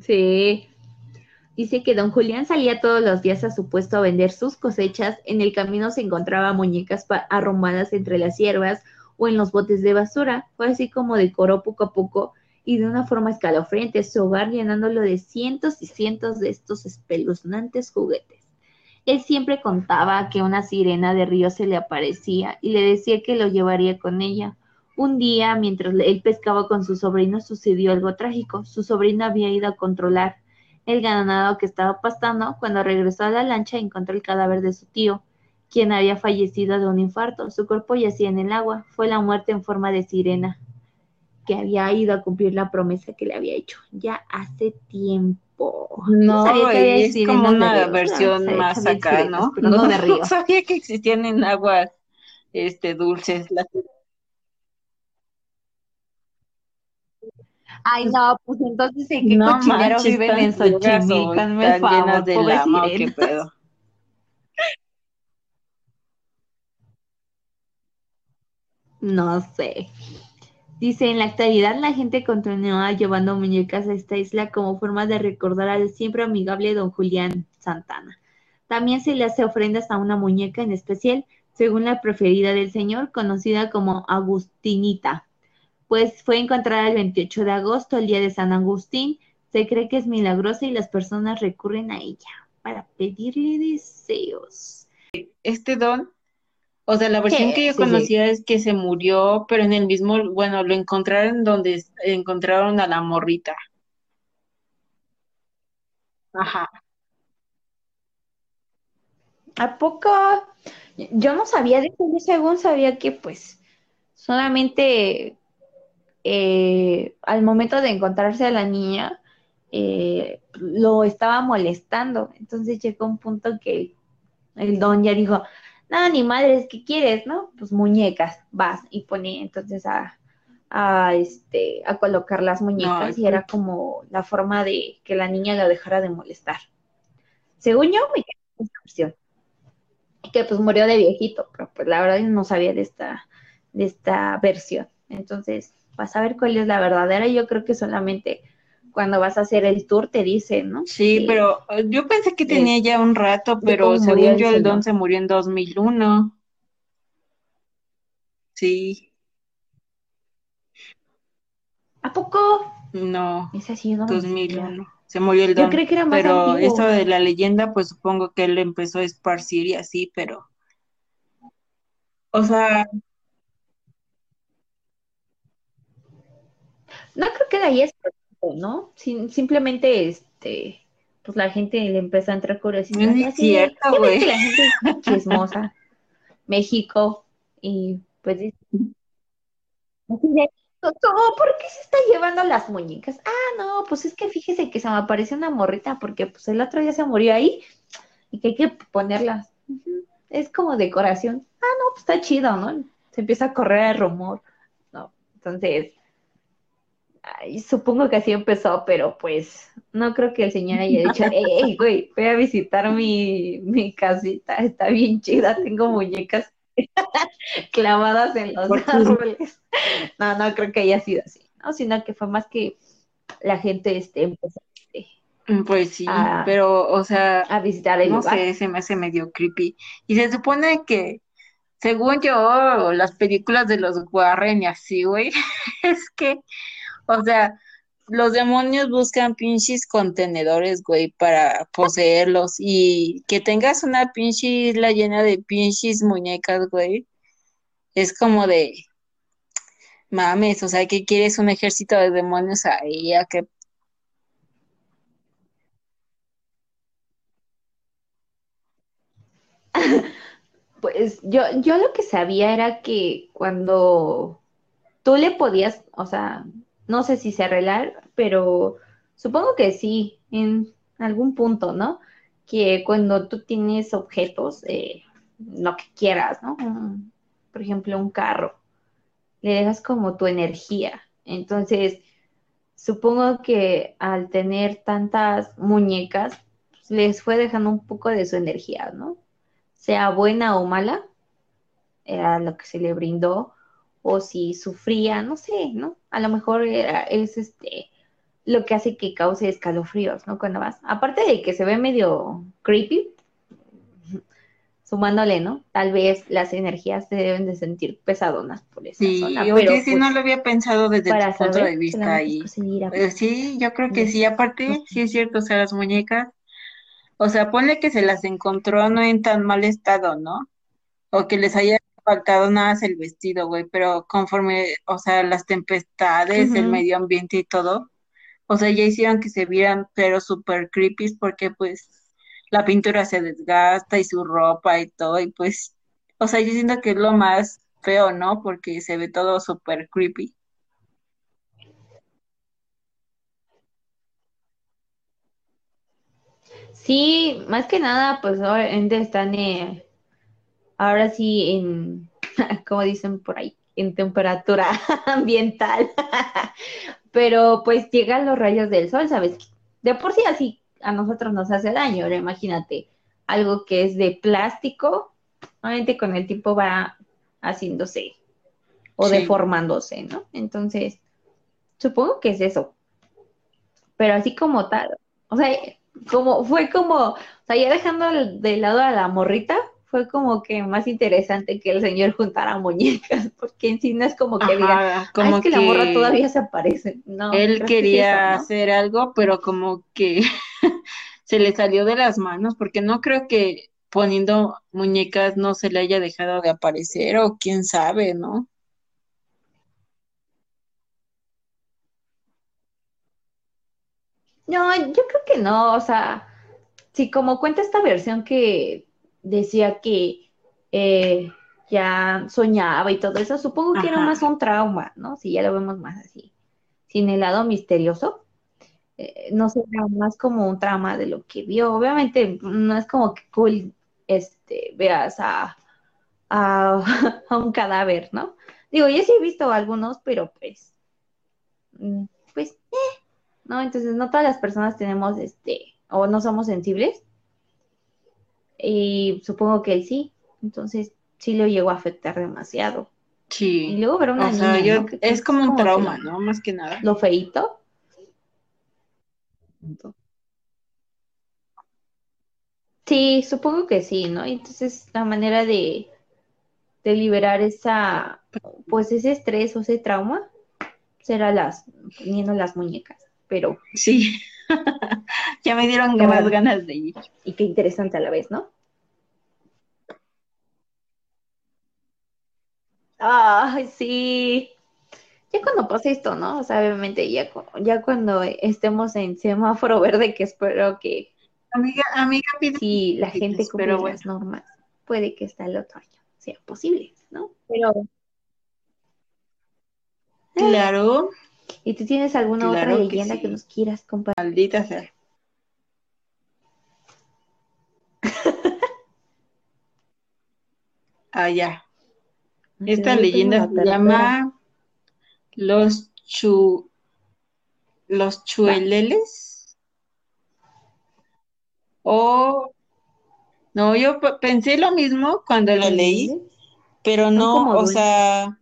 Sí. Dice que don Julián salía todos los días a su puesto a vender sus cosechas. En el camino se encontraba muñecas arrumadas entre las hierbas o en los botes de basura. Fue así como decoró poco a poco y de una forma escalofriante su hogar llenándolo de cientos y cientos de estos espeluznantes juguetes. Él siempre contaba que una sirena de río se le aparecía y le decía que lo llevaría con ella. Un día, mientras él pescaba con su sobrino, sucedió algo trágico. Su sobrino había ido a controlar el ganado que estaba pastando. Cuando regresó a la lancha, encontró el cadáver de su tío, quien había fallecido de un infarto. Su cuerpo yacía en el agua. Fue la muerte en forma de sirena que había ido a cumplir la promesa que le había hecho ya hace tiempo. No, es como una versión más acá, ¿no? Pero no, de río. Sabía que existían en aguas este, dulces. Las... Ay, no, pues entonces, ¿en qué no cochinero viven en Xochimilco? Hazme favor, de lama, qué pedo. No sé. Dice, en la actualidad la gente continúa llevando muñecas a esta isla como forma de recordar al siempre amigable don Julián Santana. También se le hace ofrendas a una muñeca en especial, según la preferida del señor, conocida como Agustinita, pues fue encontrada el 28 de agosto, el día de San Agustín. Se cree que es milagrosa y las personas recurren a ella para pedirle deseos. Este don o sea, la versión que yo conocía es que se murió, pero en el mismo, bueno, lo encontraron donde encontraron a la morrita. Ajá. ¿A poco? Yo no sabía de eso, yo según sabía que pues solamente eh, al momento de encontrarse a la niña eh, lo estaba molestando. Entonces llegó un punto que el don ya dijo, no, ni madres, ¿qué quieres, no? Pues muñecas, vas y ponía entonces a, a, este, a colocar las muñecas y era como la forma de que la niña la dejara de molestar. Según yo, me quedé esta opción. Que pues murió de viejito, pero pues la verdad no sabía de esta, de esta versión. Entonces, vas a ver cuál es la verdadera. Yo creo que solamente cuando vas a hacer el tour te dicen, ¿no? Sí, pero eh, yo pensé que tenía ya un rato, pero según yo el don se murió en 2001. Sí. ¿A poco? No. Es así, ¿no? 2001. Se murió el don. Yo creo que era más Pero esto de la leyenda, pues supongo que él empezó a esparcir y así, pero... O sea... No creo que de ahí es ¿no? simplemente, este, pues la gente le empezó a entrar curiosidad. es cierto, güey. La gente es chismosa. México, y pues ¿por qué se está llevando las muñecas? Ah, no, pues es que fíjese que se me apareció una morrita porque pues el otro día se murió ahí y que hay que ponerlas. Es como decoración. Ah, no, pues está chido, ¿no? Se empieza a correr el rumor, ¿no? Entonces, supongo que así empezó, pero pues no creo que el señor haya dicho, hey, güey, voy a visitar mi, mi casita, está bien chida, tengo muñecas clavadas en los árboles. No, no creo que haya sido así, ¿no? Sino que fue más que la gente este, empezó este, pues sí, pero, o sea, a visitar el no sé, se me hace medio creepy. Y se supone que, según yo, las películas de los Warren y así, güey, es que o sea, los demonios buscan pinches contenedores, güey, para poseerlos. Y que tengas una pinche isla llena de pinches muñecas, güey. Es como de mames, o sea, que quieres un ejército de demonios ahí, a que Pues yo, yo lo que sabía era que cuando tú le podías, o sea, no sé si se arreglar, pero supongo que sí, en algún punto, ¿no? Que cuando tú tienes objetos, eh, lo que quieras, ¿no? por ejemplo, un carro, le dejas como tu energía. Entonces, supongo que al tener tantas muñecas, pues, les fue dejando un poco de su energía, ¿no? Sea buena o mala, era lo que se le brindó o si sufría, no sé, ¿no? A lo mejor es este lo que hace que cause escalofríos, ¿no? Cuando vas. Aparte de que se ve medio creepy, sumándole, ¿no? Tal vez las energías se deben de sentir pesadonas por esa sí, zona. Pero, sí, no pues, lo había pensado desde tu punto de vista ahí. Eh, sí, yo creo que sí, aparte, sí es cierto, o sea, las muñecas, o sea, ponle que se las encontró no en tan mal estado, ¿no? O que les haya faltado nada es el vestido, güey, pero conforme, o sea, las tempestades, el medio ambiente y todo, o sea, ya hicieron que se vieran, pero súper creepy porque pues la pintura se desgasta y su ropa y todo, y pues, o sea, yo siento que es lo más feo, ¿no? Porque se ve todo súper creepy. Sí, más que nada, pues obviamente están eh, ahora sí en, como dicen por ahí, en temperatura ambiental. Pero pues llegan los rayos del sol, ¿sabes? De por sí así a nosotros nos hace daño, ahora imagínate, algo que es de plástico, obviamente con el tiempo va haciéndose o deformándose, ¿no? Entonces, supongo que es eso. Pero así como tal, o sea, como fue como, o sea, ya dejando de lado a la morrita, fue como que más interesante que el señor juntara muñecas, porque en sí no es como que diga, como que, la morra todavía se aparece. No, él quería hacer algo, pero como que se le salió de las manos, porque no creo que poniendo muñecas no se le haya dejado de aparecer, o quién sabe, ¿no? No, yo creo que no, o sea, si como cuenta esta versión que decía que eh, ya soñaba y todo eso, supongo que era más un trauma, ¿no? Si ya lo vemos más así, sin el lado misterioso, eh, no será más como un trauma de lo que vio. Obviamente no es como que cool este, veas a, a, un cadáver, ¿no? Digo, yo sí he visto algunos, pero pues, mm, pues, eh, ¿no? Entonces no todas las personas tenemos, este, o no somos sensibles. Y supongo que él sí. Entonces sí lo llegó a afectar demasiado. Sí. Y luego ver una niña, es como un trauma, ¿no? Más que nada. Lo feito. Sí, supongo que sí, ¿no? Entonces la manera de, de liberar esa, pues ese estrés o ese trauma será las, poniendo las muñecas, pero... Sí, ya me dieron más ganas de ir. Y qué interesante a la vez, ¿no? Ay, sí. Ya cuando pase esto, ¿no? O sea, obviamente ya, ya cuando estemos en semáforo verde, que espero que Amiga, amiga, si la gente cumple las normas, puede que hasta el otro año sea posible, ¿no? Pero claro. ¿Y tú tienes alguna otra leyenda que, nos quieras compartir? Maldita sea. ah, Esta leyenda se llama Los Chu Los Chueleles. Oh, no, yo pensé lo mismo cuando lo leí, pero no, o sea,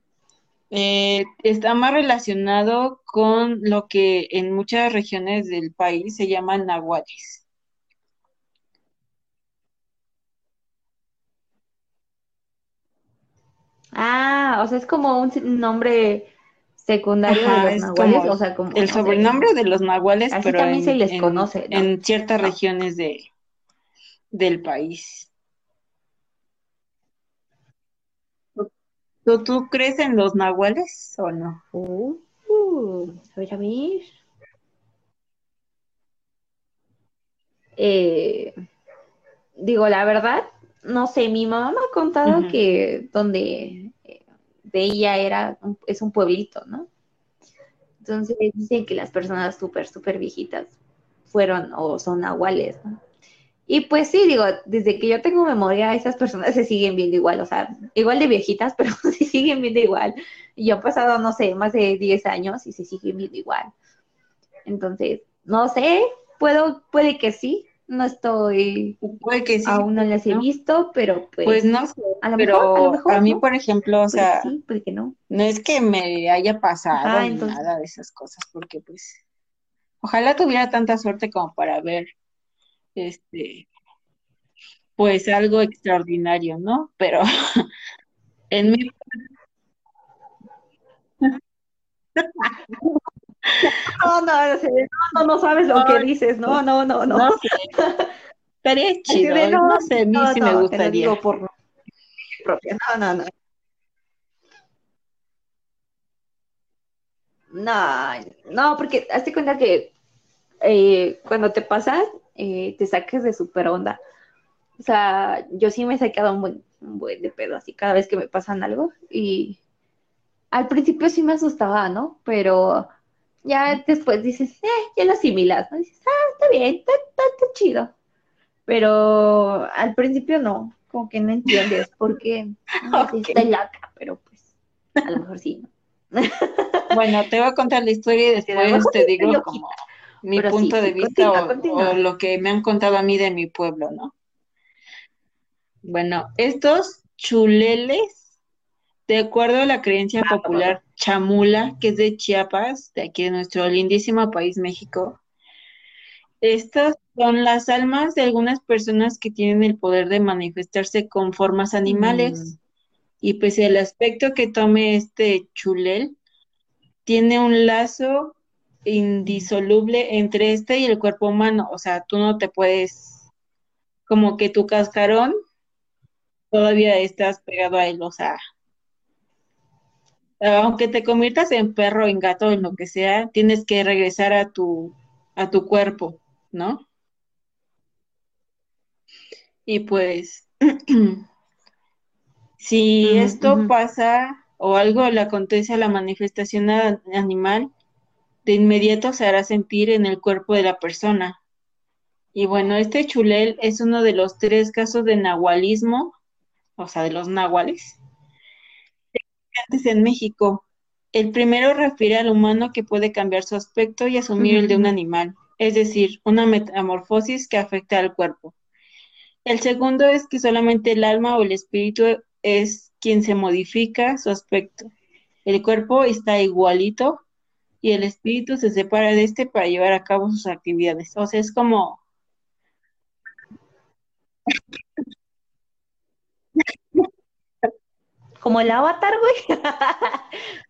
eh, está más relacionado con lo que en muchas regiones del país se llaman nahuales. Ah, o sea, es como un nombre secundario de los nahuales, o sea, como el sobrenombre de los nahuales, pero también se les conoce, en ciertas regiones de, del país. ¿Tú, ¿Tú, crees en los nahuales o no? Uh, uh, a ver, a ver. Eh, digo, la verdad, no sé, mi mamá me ha contado que donde de ella era, es un pueblito, ¿no? Entonces dicen que las personas súper, súper viejitas fueron o son nahuales. Y pues sí, digo, desde que yo tengo memoria, esas personas se siguen viendo igual, o sea, igual de viejitas, pero se siguen viendo igual. Y yo he pasado, no sé, más de 10 años y se siguen viendo igual. Entonces, no sé, puedo, puede que sí, no estoy, puede que sí, aún no las he visto, pero pues, pues no sé, a lo pero mejor, a, lo mejor, a mí, por ejemplo, o sea, sí, puede que no. No es que me haya pasado nada de esas cosas, porque pues, ojalá tuviera tanta suerte como para ver este, pues algo extraordinario, ¿no? Pero en mi... No, no, no, no, sabes lo que dices, no, no, no, no. no Estaría chido, no, sé, a mí sí me gustaría. por propia, no, no, no. No, no, porque hazte cuenta que eh, cuando te pasas, eh, te saques de super onda. O sea, yo sí me he sacado un buen, un buen de pedo así cada vez que me pasan algo. Y al principio sí me asustaba, ¿no? Pero ya después dices, eh, ya lo asimilas, ¿no? Dices, ah, está bien, está, está, chido. Pero al principio no, como que no entiendes por qué está loca, pero pues a lo mejor sí. Bueno, te voy a contar la historia y después te digo como mi punto de vista o, lo que me han contado a mí de mi pueblo, ¿no? Bueno, estos chuleles, de acuerdo a la creencia ah, popular chamula, que es de Chiapas, de aquí de nuestro lindísimo país México, estas son las almas de algunas personas que tienen el poder de manifestarse con formas animales. Mm. Y pese al aspecto que tome este chulel, tiene un lazo indisoluble entre este y el cuerpo humano. O sea, tú no te puedes, como que tu cascarón todavía estás pegado a él. O sea, aunque te conviertas en perro, en gato, en lo que sea, tienes que regresar a tu, a tu cuerpo, ¿no? Y pues, si esto pasa o algo le acontece a la manifestación animal, de inmediato se hará sentir en el cuerpo de la persona. Y bueno, este chulel es uno de los tres casos de nahualismo, o sea, de los nahuales, en México. El primero refiere al humano que puede cambiar su aspecto y asumir el de un animal, es decir, una metamorfosis que afecta al cuerpo. El segundo es que solamente el alma o el espíritu es quien se modifica su aspecto. El cuerpo está igualito y el espíritu se separa de este para llevar a cabo sus actividades. O sea, es como... Como el avatar, güey.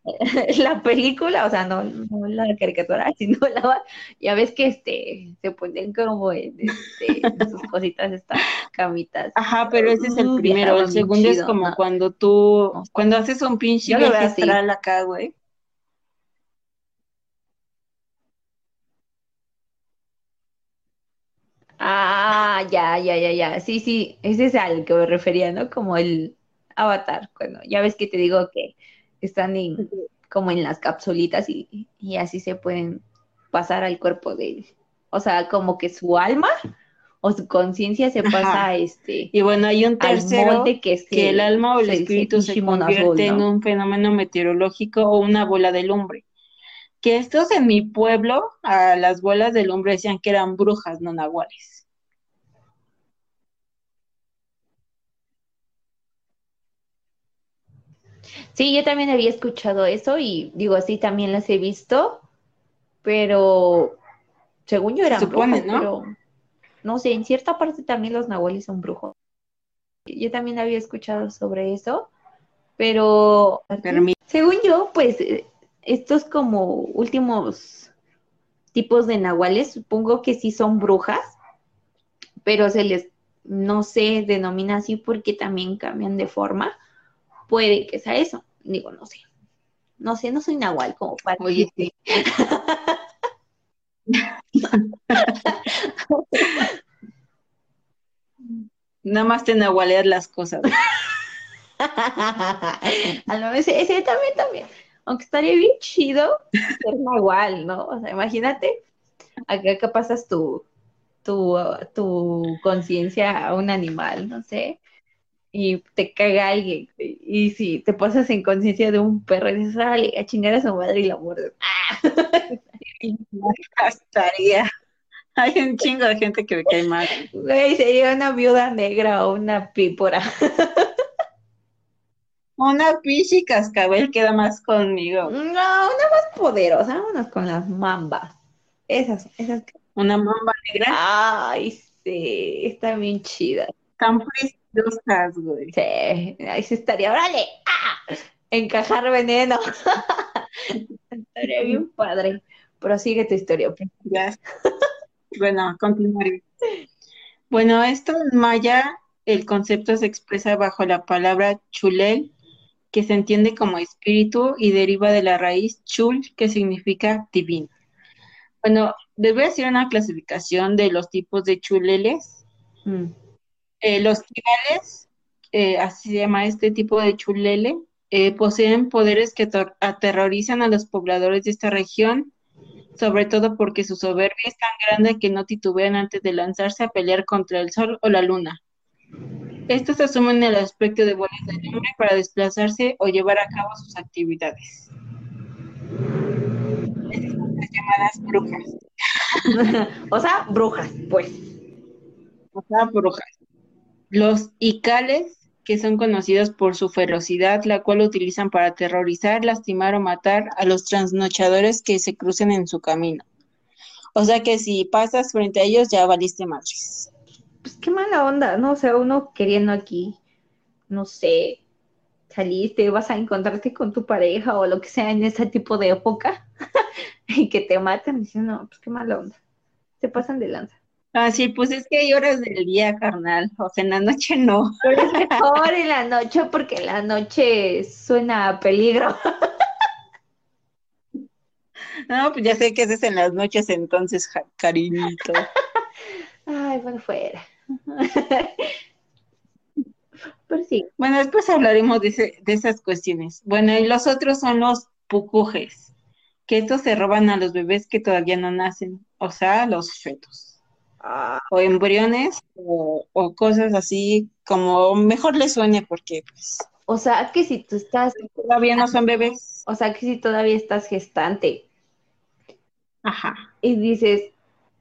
la película, o sea, no, la caricatura, sino la ya ves que este se ponen como en, este, sus cositas estas camitas. Ajá, pero ese es el primero, el segundo es como cuando tú, cuando haces un pinche viaje astral acá, güey. Ah, ya, ya, ya, ya. Sí, sí, ese es al que me refería, ¿no? Como el avatar, cuando ya ves que te digo que están como en las capsulitas y, así se pueden pasar al cuerpo de él. O sea, como que su alma o su conciencia se pasa a este. Y bueno, hay un tercero que, el alma o el espíritu se convierte en un fenómeno meteorológico o una bola de lumbre. Que estos en mi pueblo, a las bolas de lumbre decían que eran brujas, no nahuales. Sí, yo también había escuchado eso y digo, así también las he visto, pero según yo eran brujos, ¿no? pero no sé, en cierta parte también los nahuales son brujos. Yo también había escuchado sobre eso, pero según yo, pues estos como últimos tipos de nahuales, supongo que sí son brujas, pero se les, no se denomina así porque también cambian de forma puede que sea eso. Digo, no sé. No sé, no soy nahual como para. Oye, sí. Nada más te nahualeas las cosas. A lo ese, ese también, también. Aunque estaría bien chido ser nahual, ¿no? O sea, imagínate, acá que pasas tu, tu, tu conciencia a un animal, no sé y te caga alguien. Y si te pasas en conciencia de un perro y dices, sale a chingar a su madre y la muerdes. Estaría. Hay un chingo de gente que me cae mal. Güey, sería una viuda negra o una pípora. Una pichi cascabel queda más conmigo. No, una más poderosa. Vámonos con las mambas. Esas, esas. Una mamba negra. Ay, sí, está bien chida. Tan güey. Sí, ahí se estaría, órale, ¡ah! encajar veneno. estaría bien padre. Pero sigue tu historia. Ya. bueno, continuaré. Bueno, esto en maya, el concepto se expresa bajo la palabra chulel, que se entiende como espíritu y deriva de la raíz chul, que significa divino. Bueno, les voy a hacer una clasificación de los tipos de chuleles. Mm. Eh, los tribales, eh, así se llama este tipo de chulele, eh, poseen poderes que aterrorizan a los pobladores de esta región sobre todo porque su soberbia es tan grande que no titubean antes de lanzarse a pelear contra el sol o la luna. Estos asumen el aspecto de bolas de lumbre para desplazarse o llevar a cabo sus actividades. Estas son las llamadas brujas. o sea, brujas, pues. O sea, brujas. Los icales, que son conocidos por su ferocidad, la cual utilizan para aterrorizar, lastimar o matar a los trasnochadores que se crucen en su camino. O sea que si pasas frente a ellos ya valiste madres. Pues qué mala onda, ¿no? O sea, uno queriendo aquí, no sé, saliste, vas a encontrarte con tu pareja o lo que sea en ese tipo de época y que te maten, dicen, no, pues qué mala onda. Se pasan de lanza. Ah, sí, pues es que hay horas del día, carnal. O sea, en la noche no. Pero es mejor en la noche porque en la noche suena a peligro. No, pues ya sé que haces en las noches entonces, cariñito. Ay, bueno, fuera. Pero sí. Bueno, después hablaremos de, de esas cuestiones. Bueno, y los otros son los pucujes, que estos se roban a los bebés que todavía no nacen, o sea, los fetos o embriones o, cosas así como mejor le suene porque pues o sea que si tú estás todavía no son bebés. O sea que si todavía estás gestante. Ajá. Y dices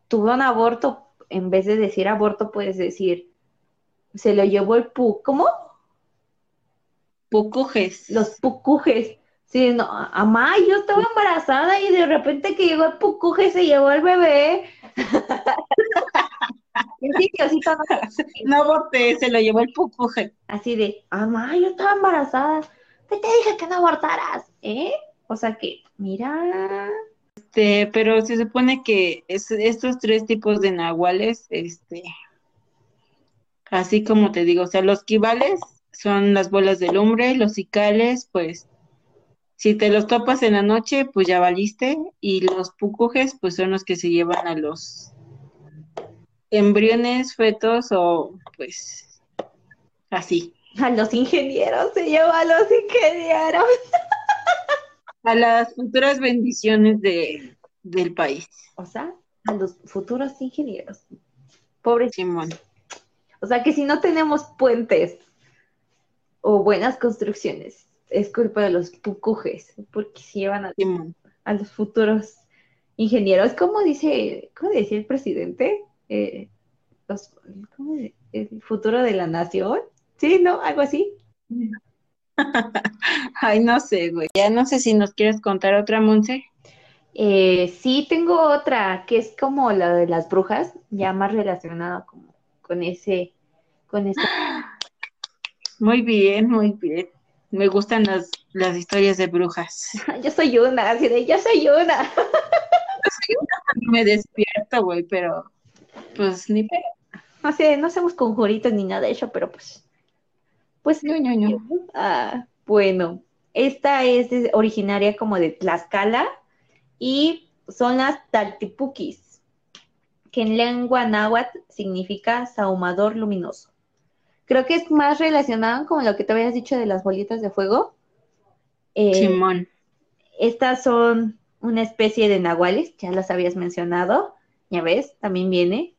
tuvo un aborto en vez de decir aborto puedes decir se lo llevó el pu ¿cómo? pucujes. Los pucujes. Sí, no, amá, yo estaba embarazada y de repente que llegó el pucuje se llevó el bebé. no aborté, se lo llevó el pucuje. Así de, amá, yo estaba embarazada. te dije que no abortaras? ¿Eh? O sea que, mira. Este, pero se supone que estos tres tipos de nahuales, este, así como te digo, o sea, los quivales son las bolas de lumbre, los cicales, pues si te los topas en la noche, pues ya valiste. Y los pucujes, pues son los que se llevan a los embriones, fetos o pues así. A los ingenieros, se lleva a los ingenieros. A las futuras bendiciones de, del país. O sea, a los futuros ingenieros. Pobre Simón. O sea que si no tenemos puentes o buenas construcciones, es culpa de los pucujes, porque se llevan a, a los futuros ingenieros. ¿Cómo dice, cómo decía el presidente? Eh, ¿El futuro de la nación? Sí, ¿no? Algo así. Ay, no sé, güey. Ya no sé si nos quieres contar otra, Monse. Eh, sí, tengo otra, que es como la de las brujas, ya más relacionada como con ese, con ese. Muy bien, muy bien. Me gustan las, las historias de brujas. Yo soy una, así de, yo soy una. me despierto, güey, pero pues ni pero. No sé, no hacemos conjuritos ni nada de eso, pero pues. Pues. No, no, no. Ah, bueno, esta es originaria como de Tlaxcala y son las taltipukis, que en lengua náhuatl significa saumador luminoso. Creo que es más relacionado con lo que te habías dicho de las bolitas de fuego. Eh, Simón. Estas son una especie de nahuales, ya las habías mencionado, ya ves, también viene.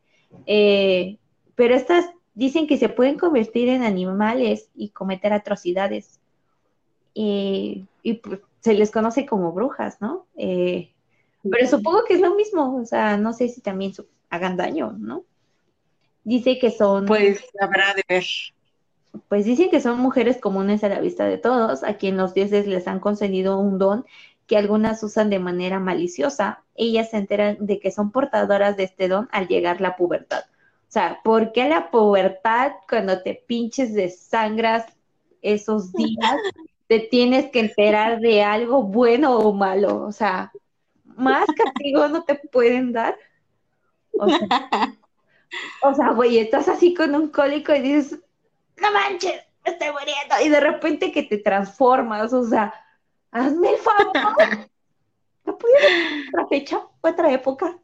Eh, pero estas dicen que se pueden convertir en animales y cometer atrocidades. y pues, se les conoce como brujas, ¿no? Eh, pero supongo que es lo mismo, o sea, no sé si también hagan daño, ¿no? Dice que son. Pues habrá de ver. Pues dicen que son mujeres comunes a la vista de todos, a quien los dioses les han concedido un don que algunas usan de manera maliciosa. Ellas se enteran de que son portadoras de este don al llegar la pubertad. O sea, ¿por qué la pubertad cuando te pinches de sangras esos días te tienes que enterar de algo bueno o malo? O sea, más castigo no te pueden dar. O sea, o sea, güey, estás así con un cólico y dices, no manches, me estoy muriendo. Y de repente que te transformas, o sea, hazme el favor. ¿No otra fecha, otra época?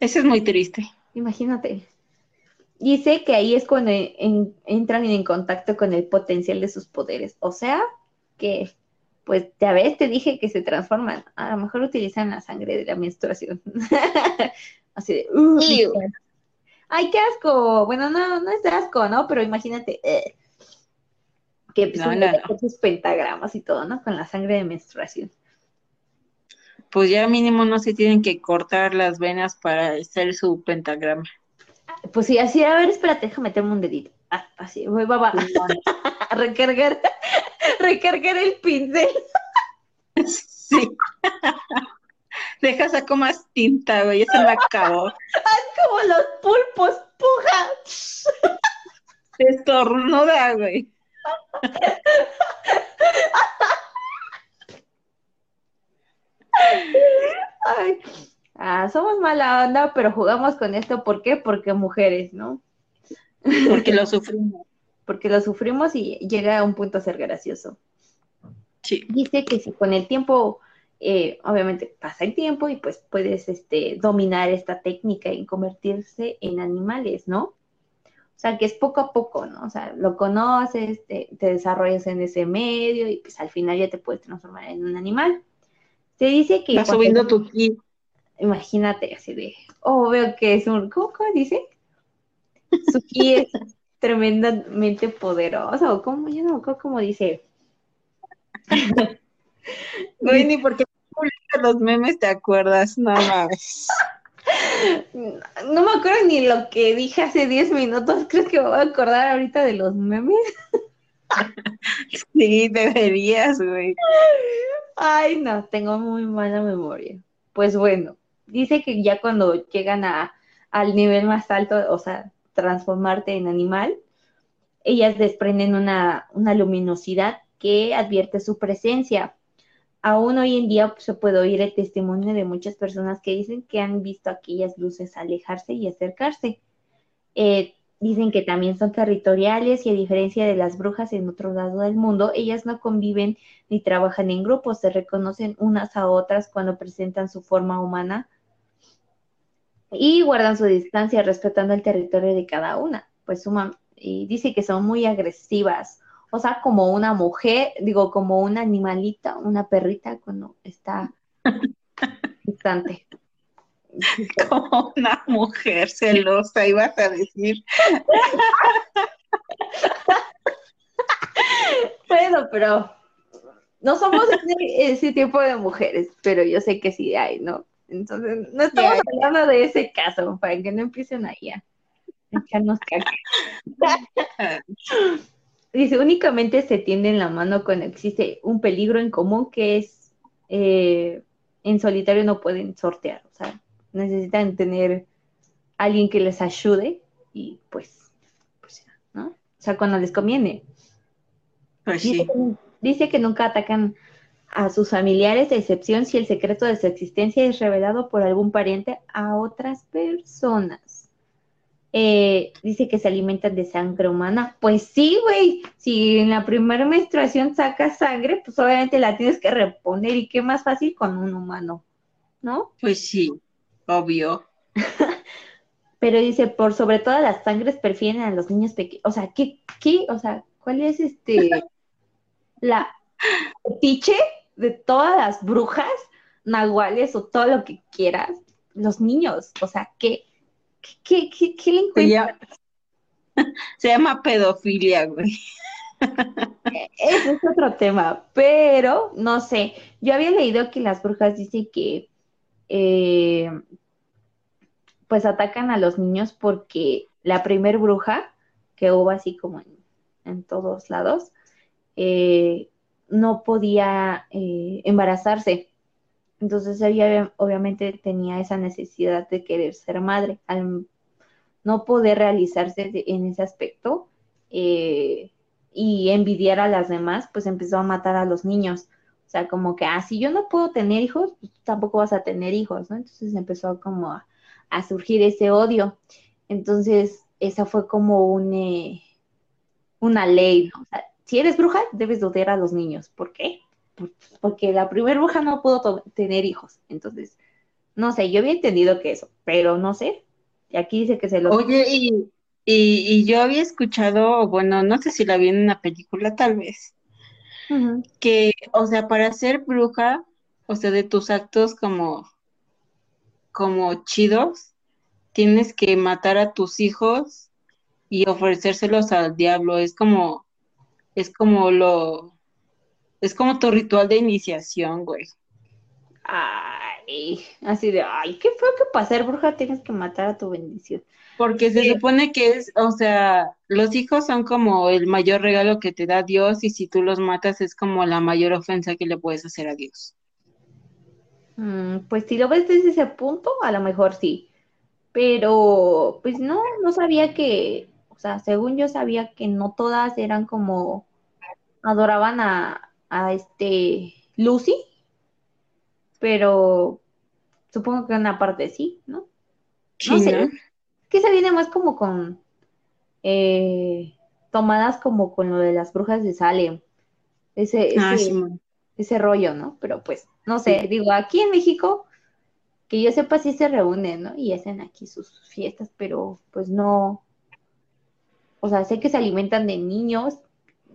Eso es muy triste. Imagínate. Dice que ahí es cuando entran en contacto con el potencial de sus poderes. O sea, que pues ya ves, te dije que se transforman. A lo mejor utilizan la sangre de la menstruación. Así de, uh, ay, qué asco. Bueno, no, no es de asco, ¿no? Pero imagínate eh, que pues, sus pentagramas y todo, ¿no? Con la sangre de menstruación. Pues ya mínimo no se tienen que cortar las venas para hacer su pentagrama. Pues sí, así, a ver, espérate, déjame meterme un dedito. Ah, así, voy, va, va. a recargar, recargar el pincel. sí. Deja saco más tinta, güey, ya se me acabó. Es como los pulpos, puja. Estornuda, güey. Ay. Ah, somos mala onda, pero jugamos con esto. ¿Por qué? Porque mujeres, ¿no? Porque lo sufrimos. Porque lo sufrimos y llega a un punto a ser gracioso. Sí. Dice que si con el tiempo, eh, obviamente pasa el tiempo y pues puedes este, dominar esta técnica y convertirse en animales, ¿no? O sea, que es poco a poco, ¿no? O sea, lo conoces, te, desarrollas en ese medio y pues al final ya te puedes transformar en un animal. Se dice que... Vas subiendo tu ki. Imagínate así de, oh, veo que es un... ¿Cómo, cómo dice? Su ki es tremendamente poderoso, o como, yo no me cómo dice. No, ni porque los memes te acuerdas, no mames. No me acuerdo ni lo que dije hace 10 minutos. ¿Crees que me voy a acordar ahorita de los memes? Sí, deberías, güey. Ay, no, tengo muy mala memoria. Pues bueno, dice que ya cuando llegan a, al nivel más alto, o sea, transformarte en animal, ellas desprenden una, una luminosidad que advierte su presencia aún hoy en día se puede oír el testimonio de muchas personas que dicen que han visto aquellas luces alejarse y acercarse. Eh, dicen que también son territoriales y a diferencia de las brujas en otro lado del mundo, ellas no conviven ni trabajan en grupos, se reconocen unas a otras cuando presentan su forma humana y guardan su distancia respetando el territorio de cada una. Pues suma, y dice que son muy agresivas, o sea, como una mujer, digo, como una animalita, una perrita cuando está distante. Como una mujer celosa, ibas a decir. bueno, pero no somos ese, tipo de mujeres, pero yo sé que sí hay, ¿no? Entonces, no estamos hablando de ese caso, para que no empiecen ahí a echarnos caca. Dice, únicamente se tienden la mano cuando existe un peligro en común que es eh, en solitario no pueden sortear. O sea, necesitan tener alguien que les ayude y pues, pues ¿no? O sea, cuando les conviene. Pues sí. dice que nunca atacan a sus familiares, a excepción si el secreto de su existencia es revelado por algún pariente a otras personas. Eh, dice que se alimentan de sangre humana. Pues sí, güey. Si en la primera menstruación sacas sangre, pues obviamente la tienes que reponer. ¿Y qué más fácil con un humano? ¿No? Pues sí, obvio. Pero dice, por sobre todas las sangres prefieren a los niños pequeños. O sea, ¿qué, qué? O sea, ¿cuál es este la piche de todas las brujas, nahuales o todo lo que quieras? Los niños. O sea, ¿qué? ¿Qué, qué, qué le encuentras? Se llama, pedofilia, güey. Ese es otro tema, pero no sé. Yo había leído que las brujas dicen que eh, pues atacan a los niños porque la primer bruja, que hubo así como en, todos lados, eh, no podía eh, embarazarse. Entonces ella obviamente tenía esa necesidad de querer ser madre. Al no poder realizarse en ese aspecto eh, y envidiar a las demás, pues empezó a matar a los niños. O sea, como que, ah, si yo no puedo tener hijos, pues tampoco vas a tener hijos, ¿no? Entonces empezó como a, surgir ese odio. Entonces, esa fue como un, eh, una ley, ¿no? O sea, si eres bruja, debes odiar a los niños. ¿Por qué? Porque la primera bruja no pudo tener hijos. Entonces, no sé, yo había entendido que eso, pero no sé. Y aquí dice que se lo. Oye, y, y, yo había escuchado, bueno, no sé si la vi en una película, tal vez, que, o sea, para ser bruja, o sea, de tus actos como, como chidos, tienes que matar a tus hijos y ofrecérselos al diablo. Es como, es como lo, es como tu ritual de iniciación, güey. Ay, así de, ay, qué fue que para ser bruja tienes que matar a tu bendición. Porque se supone que es, o sea, los hijos son como el mayor regalo que te da Dios y si tú los matas es como la mayor ofensa que le puedes hacer a Dios. Mm, pues si lo ves desde ese punto, a lo mejor sí. Pero, pues no, no sabía que, o sea, según yo sabía que no todas eran como, adoraban a, a este Lucy, pero supongo que una parte sí, ¿no? No sé que se viene más como con eh, tomadas como con lo de las brujas de Salem. Ese, ah, ese, rollo, ¿no? Pero pues, no sé, digo, aquí en México, que yo sepa sí se reúnen, ¿no? Y hacen aquí sus fiestas, pero pues no. O sea, sé que se alimentan de niños.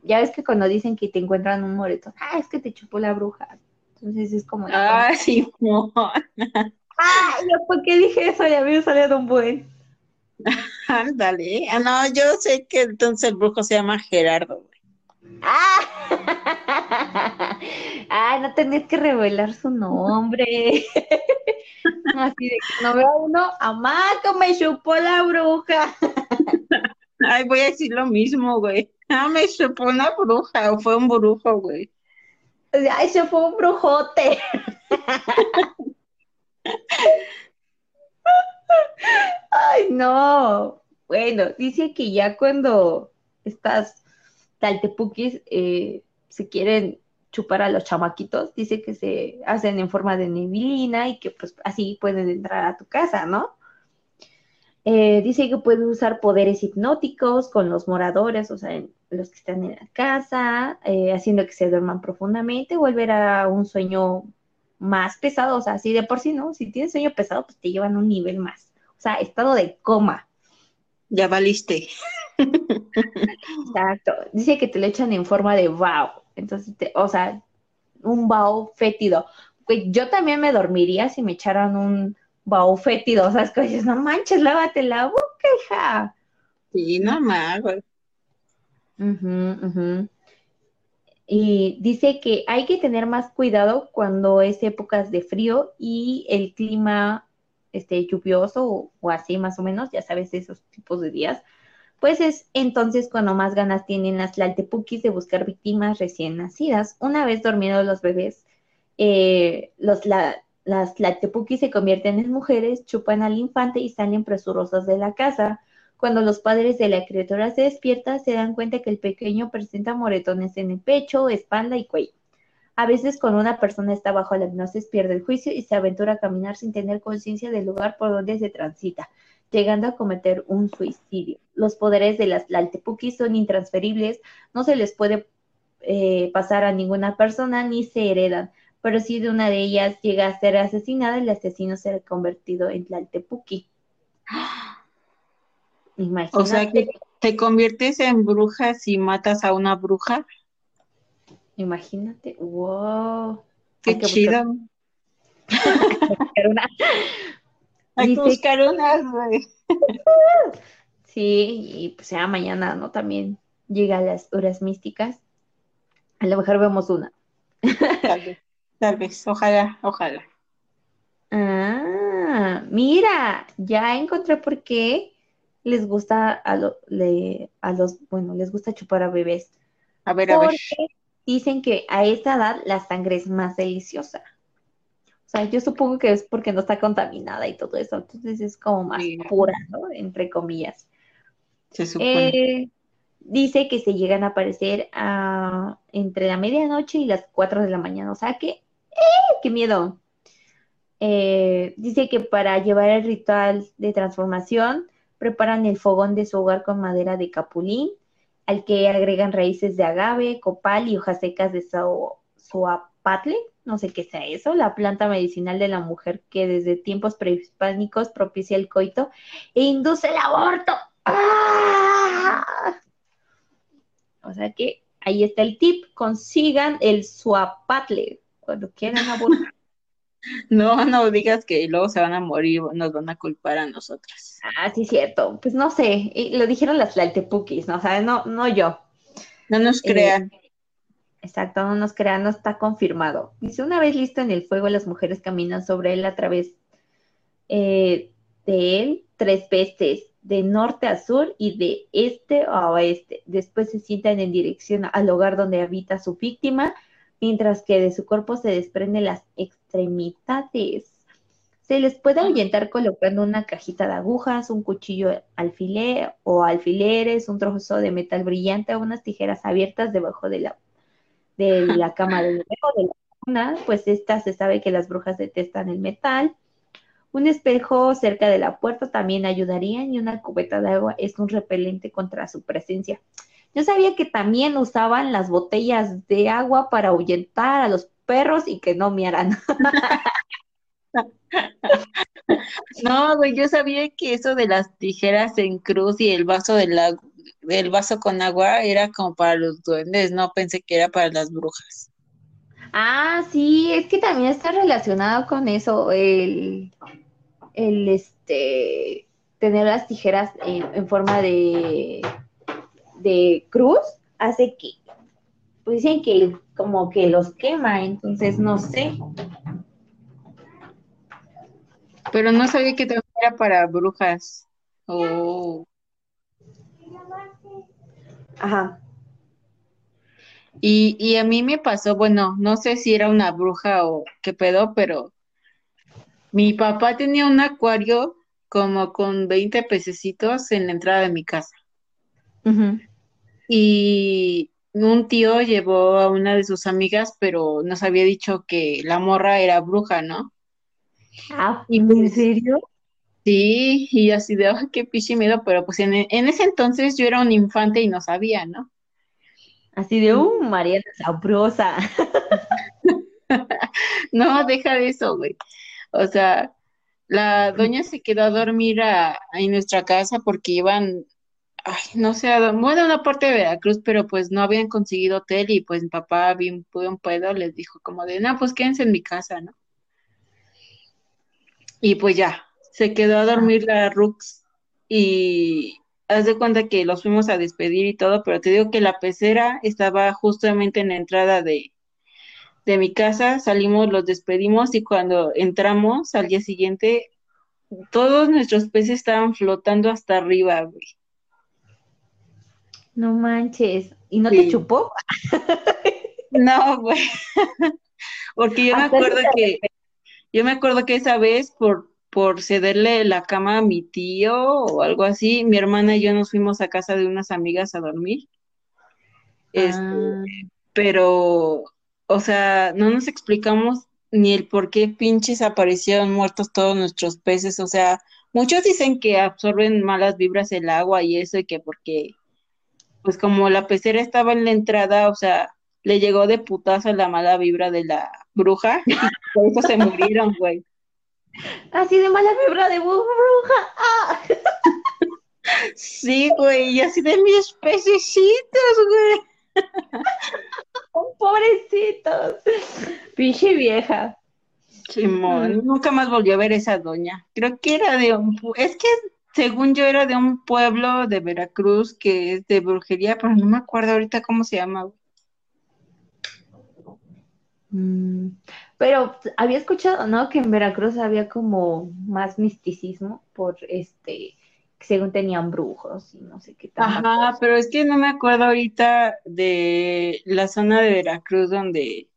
Ya ves que cuando dicen que te encuentran un moreto, ah, es que te chupó la bruja. Entonces es como. Ah, sí, Ah, yo por qué dije eso, ya me salido un buen. Ándale. Ah, no, yo sé que entonces el brujo se llama Gerardo. Ah, ah no tenés que revelar su nombre. Así de que no veo uno, amaco, me chupó la bruja. Ay, voy a decir lo mismo, güey. Ah, me chupó una bruja, o fue un brujo, güey. Ay, se fue un brujote. Ay, no. Bueno, dice que ya cuando estas taltepuquis eh, se quieren chupar a los chamaquitos, dice que se hacen en forma de neblina y que pues así pueden entrar a tu casa, ¿no? Eh, dice que puede usar poderes hipnóticos con los moradores, o sea, los que están en la casa, eh, haciendo que se duerman profundamente, volver a un sueño más pesado, o sea, así de por sí, ¿no? Si tienes sueño pesado, pues te llevan un nivel más. O sea, estado de coma. Ya valiste. Exacto. Dice que te lo echan en forma de wow. Entonces, o sea, un bao fétido. Pues yo también me dormiría si me echaran un bao fétido. O sea, es que dices, no manches, lávate la boca, hija. Sí, no más, güey. Y dice que hay que tener más cuidado cuando es épocas de frío y el clima este, lluvioso o, así más o menos, ya sabes, esos tipos de días, pues es entonces cuando más ganas tienen las laltepukis de buscar víctimas recién nacidas. Una vez dormidos los bebés, eh, los, las laltepukis se convierten en mujeres, chupan al infante y salen presurosas de la casa. Cuando los padres de la criatura se despiertan, se dan cuenta que el pequeño presenta moretones en el pecho, espalda y cuello. A veces cuando una persona está bajo la hipnosis pierde el juicio y se aventura a caminar sin tener conciencia del lugar por donde se transita, llegando a cometer un suicidio. Los poderes de las Laltepukis son intransferibles, no se les puede eh, pasar a ninguna persona ni se heredan, pero si de una de ellas llega a ser asesinada, el asesino será convertido en Tlaltepuki. O sea que te conviertes en bruja si matas a una bruja. Imagínate, wow. Qué chido. Hay que buscar unas, güey. Sí, y pues ya mañana, ¿no? También llega a las horas místicas. A lo mejor vemos una. Tal vez, tal vez, ojalá, ojalá. Ah, mira, ya encontré por qué les gusta a, a los, bueno, les gusta chupar a bebés. A ver, a ver. Dicen que a esa edad la sangre es más deliciosa. O sea, yo supongo que es porque no está contaminada y todo eso. Entonces es como más pura, ¿no? Entre comillas. Se supone. Eh, dice que se llegan a aparecer a, entre la medianoche y las 4 de la mañana. O sea que, ¡eh! ¡Qué miedo! Eh, dice que para llevar el ritual de transformación preparan el fogón de su hogar con madera de capulín, al que agregan raíces de agave, copal y hojas secas de suapatle, no sé qué sea eso, la planta medicinal de la mujer que desde tiempos prehispánicos propicia el coito e induce el aborto. ¡Ah! O sea que ahí está el tip, consigan el suapatle cuando quieran aburrir. No, no digas que luego se van a morir, nos van a culpar a nosotras. Ah, sí, cierto. Pues no sé, lo dijeron las Tlaltepukis, ¿no? O sea, no, no yo. No nos eh, crean. exacto, no nos crean, no está confirmado. Dice, una vez listo en el fuego, las mujeres caminan sobre él a través eh, de él tres veces, de norte a sur y de este a oeste. Después se sientan en dirección al lugar donde habita su víctima mientras que de su cuerpo se desprenden las extremidades. Se les puede ah. ahuyentar colocando una cajita de agujas, un cuchillo alfiler o alfileres, un trozo de metal brillante o unas tijeras abiertas debajo de la, de la cama de de la cuna, pues esta se sabe que las brujas detestan el metal. Un espejo cerca de la puerta también ayudaría y una cubeta de agua es un repelente contra su presencia. Yo sabía que también usaban las botellas de agua para ahuyentar a los perros y que no miaran. no, güey, yo sabía que eso de las tijeras en cruz y el vaso del, del vaso con agua era como para los duendes, no pensé que era para las brujas. Ah, sí, es que también está relacionado con eso, el, el este, tener las tijeras en forma de de cruz hace que, pues dicen que como que los quema, entonces no sé. Pero no sabía que también era para brujas. Oh. Ajá. Y, y a mí me pasó, bueno, no sé si era una bruja o qué pedo, pero mi papá tenía un acuario como con 20 pececitos en la entrada de mi casa. Ajá y un tío llevó a una de sus amigas, pero nos había dicho que la morra era bruja, ¿no? Ah, ¿en pues, serio? Sí, y así de, qué pichi miedo, pero pues en, ese entonces yo era un infante y no sabía, ¿no? Así de, uh, Mariana sabrosa. no, deja de eso, güey. O sea, la doña se quedó a dormir en nuestra casa porque iban ay, no sé, bueno, una parte de Veracruz, pero pues no habían conseguido hotel y pues mi papá bien un pedo les dijo como de, no, pues quédense en mi casa, ¿no? Y pues ya, se quedó a dormir la Rux y haz de cuenta que los fuimos a despedir y todo, pero te digo que la pecera estaba justamente en la entrada de, de mi casa, salimos, los despedimos y cuando entramos al día siguiente, todos nuestros peces estaban flotando hasta arriba, güey. No manches. ¿Y no te chupó? no, güey. Porque yo me acuerdo que, yo me acuerdo que esa vez por, por cederle la cama a mi tío o algo así, mi hermana y yo nos fuimos a casa de unas amigas a dormir. Este, ah. Pero, o sea, no nos explicamos ni el por qué pinches aparecieron muertos todos nuestros peces. O sea, muchos dicen que absorben malas vibras el agua y eso, y que porque pues como la pecera estaba en la entrada, o sea, le llegó de putazo la mala vibra de la bruja y por eso se murieron, güey. Así de mala vibra de bruja. ¡Ah! Sí, güey, y así de mis pececitos, güey. Pobrecitos. Pinche vieja. Simón, nunca más volvió a ver esa doña. Creo que era de un... Es que según yo era de un pueblo de Veracruz que es de brujería, pero no me acuerdo ahorita cómo se llama. Mm, pero había escuchado, ¿no? Que en Veracruz había como más misticismo por este, según tenían brujos y no sé qué tal. Ajá, pero es que no me acuerdo ahorita de la zona de Veracruz donde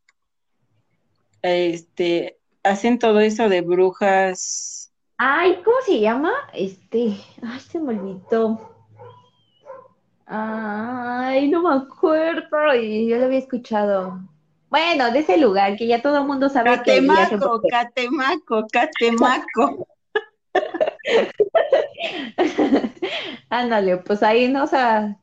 este hacen todo eso de brujas Ay, ¿cómo se llama? Este, ay, se me olvidó. Ay, no me acuerdo. Y yo lo había escuchado. Bueno, de ese lugar que ya todo el mundo sabe Catemaco, que Catemaco, Catemaco. Ándale, pues ahí no, o sea,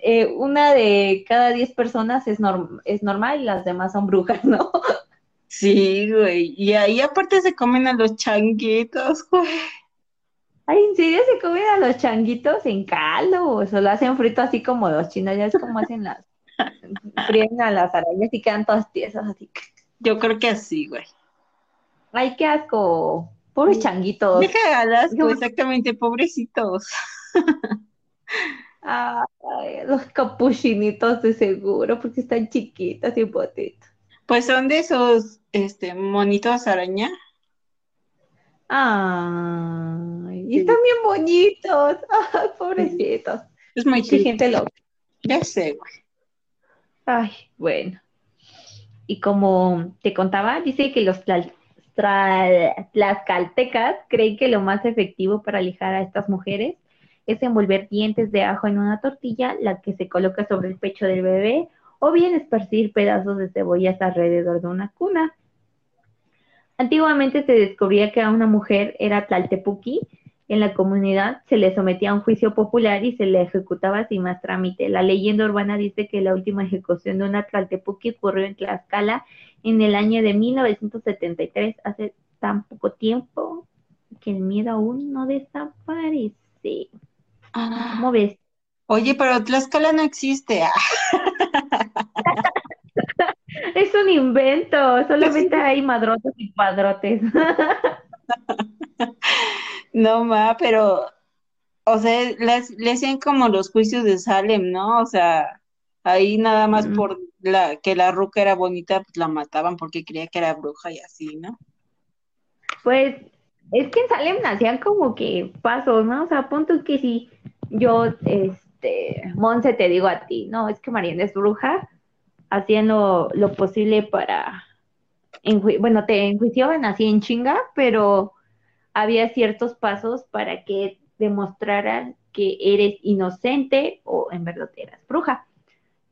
eh, una de cada diez personas es, es normal y las demás son brujas, ¿no? Sí, güey. Y ahí aparte se comen a los changuitos, güey. Ay, ¿en serio se comen a los changuitos en caldo o solo hacen frito así como los chinos? Ya es como hacen las... fríen a las arañas y quedan todas tiesas así. Yo creo que así, güey. Ay, qué asco. Pobres changuitos. Deja ganas, exactamente, pobrecitos. Ay, los capuchinitos de seguro, porque están chiquitos y botitos. Pues son de esos este, monitos araña. Ay, y están bien bonitos. Ay, pobrecitos. Es muy Mucha gente loca. Ya sé, güey. Ay, bueno. Y como te contaba, dice que los tlaxcaltecas creen que lo más efectivo para alejar a estas mujeres es envolver dientes de ajo en una tortilla, la que se coloca sobre el pecho del bebé, o bien esparcir pedazos de cebollas alrededor de una cuna. Antiguamente se descubría que a una mujer era tlaltepuki, en la comunidad se le sometía a un juicio popular y se le ejecutaba sin más trámite. La leyenda urbana dice que la última ejecución de una tlaltepuki ocurrió en Tlaxcala en el año de 1973, hace tan poco tiempo que el miedo aún no desaparece. ¿Cómo ves? Oye, pero Tlaxcala no existe. es un invento, solamente hay madrotes y padrotes. no, ma, pero, o sea, le hacían como los juicios de Salem, ¿no? O sea, ahí nada más por la que la ruca era bonita, pues la mataban porque creía que era bruja y así, ¿no? Pues es que en Salem nacían como que pasos, ¿no? O sea, punto que si yo, este, Monse, te digo a ti, no, es que Mariana es bruja, hacían lo, posible para, bueno, te enjuiciaban así en chinga, pero había ciertos pasos para que demostraran que eres inocente o en verdad eras bruja.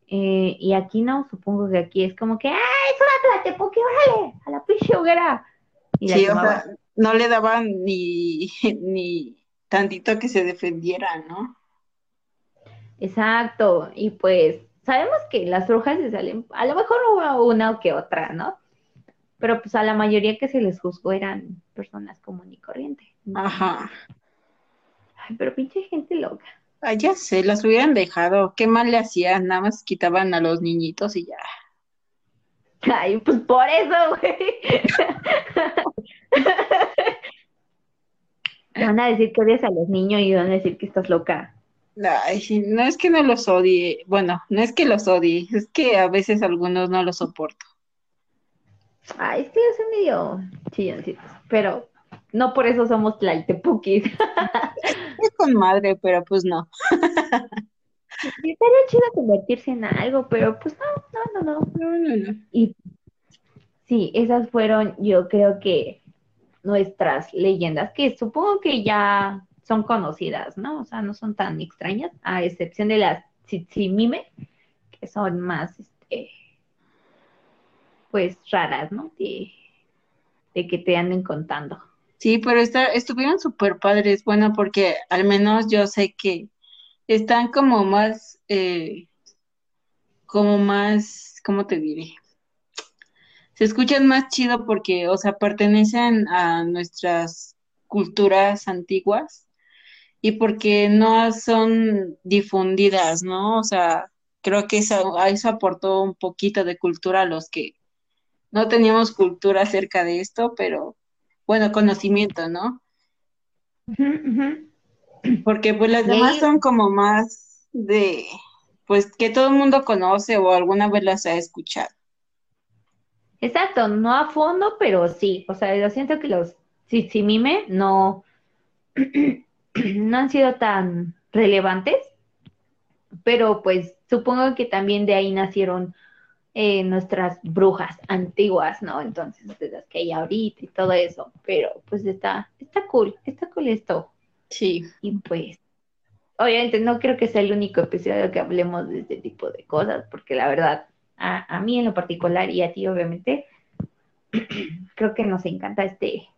Eh, y aquí no, supongo que aquí es como que, ¡ay, es una órale! A la pinche hoguera. sí, o sea, no le daban ni, ni tantito que se defendiera, ¿no? Exacto, y pues sabemos que las brujas se salen, a lo mejor hubo una o que otra, ¿no? Pero pues a la mayoría que se les juzgó eran personas común y corriente. Ajá. Ay, pero pinche gente loca. Ay, ya sé, las hubieran dejado. ¿Qué mal le hacían? Nada más quitaban a los niñitos y ya. Ay, pues por eso, güey. van a decir que odias a los niños y van a decir que estás loca. Ay, no es que no los odie, bueno, no es que los odie, es que a veces algunos no los soporto. Ay, es que yo soy medio chilloncitos, pero no por eso somos tlaltepukis. es con madre, pero pues no. estaría chido convertirse en algo, pero pues no, no, no, no. no, no, no. Y sí, esas fueron, yo creo que nuestras leyendas, que supongo que ya son conocidas, ¿no? O sea, no son tan extrañas, a excepción de las Tsitsimime, que son más, este, pues raras, ¿no? De, que te anden contando. Sí, pero estuvieron súper padres, bueno, porque al menos yo sé que están como más, eh, como más, ¿cómo te diré? Se escuchan más chido porque, o sea, pertenecen a nuestras culturas antiguas y porque no son difundidas, ¿no? O sea, creo que eso, eso aportó un poquito de cultura a los que no teníamos cultura acerca de esto, pero bueno, conocimiento, ¿no? Porque pues las demás son como más de, pues que todo el mundo conoce o alguna vez las ha escuchado. Exacto, no a fondo, pero sí. O sea, yo siento que los Mime no, no han sido tan relevantes, pero pues supongo que también de ahí nacieron eh, nuestras brujas antiguas, ¿no? Entonces, de las que hay ahorita y todo eso, pero pues está, está cool, está cool esto. Sí. Y pues, obviamente no creo que sea el único episodio que hablemos de este tipo de cosas, porque la verdad, a, a mí en lo particular y a ti obviamente, creo que nos encanta este,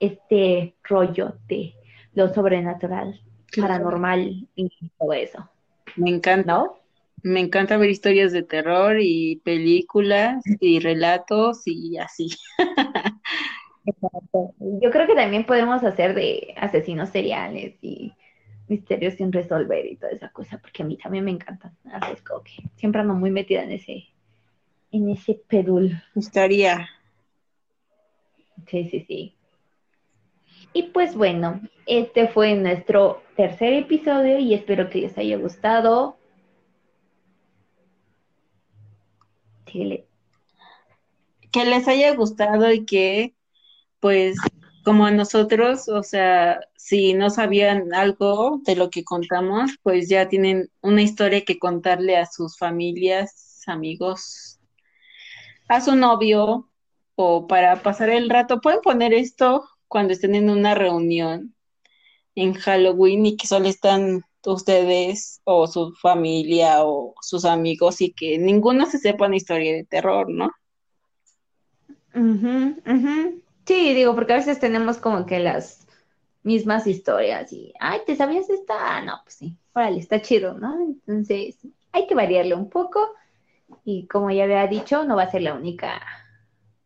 este rollo de lo sobrenatural, paranormal y todo eso. Me encanta. Me encanta ver historias de terror y películas y relatos y así. Exacto. Yo creo que también podemos hacer de asesinos seriales y misterios sin resolver y toda esa cosa, porque a mí también me encantan. Así es como que siempre ando muy metida en ese, en ese pedul. Estaría. Sí, sí, sí. Y pues bueno, este fue nuestro tercer episodio y espero que les haya gustado. Que les haya gustado y que, pues, como a nosotros, o sea, si no sabían algo de lo que contamos, pues ya tienen una historia que contarle a sus familias, amigos, a su novio o para pasar el rato. Pueden poner esto cuando estén en una reunión en Halloween y que solo están ustedes o su familia o sus amigos y que ninguno se sepa una historia de terror, ¿no? Sí, digo, porque a veces tenemos como que las mismas historias y, ay, ¿te sabías esta? Ah, no, pues sí, órale, está chido, ¿no? Entonces, hay que variarle un poco y como ya había dicho, no va a ser la única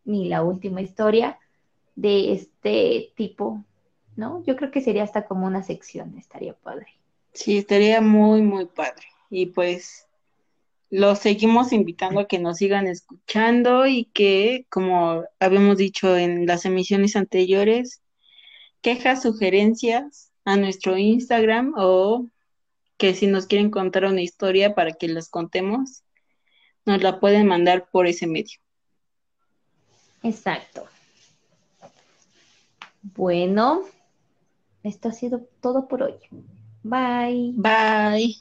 ni la última historia de este tipo, ¿no? Yo creo que sería hasta como una sección, estaría padre. Sí, estaría muy, muy padre. Y pues los seguimos invitando a que nos sigan escuchando y que, como habíamos dicho en las emisiones anteriores, quejas, sugerencias a nuestro Instagram o que si nos quieren contar una historia para que les contemos, nos la pueden mandar por ese medio. Exacto. Bueno, esto ha sido todo por hoy. Bye. Bye.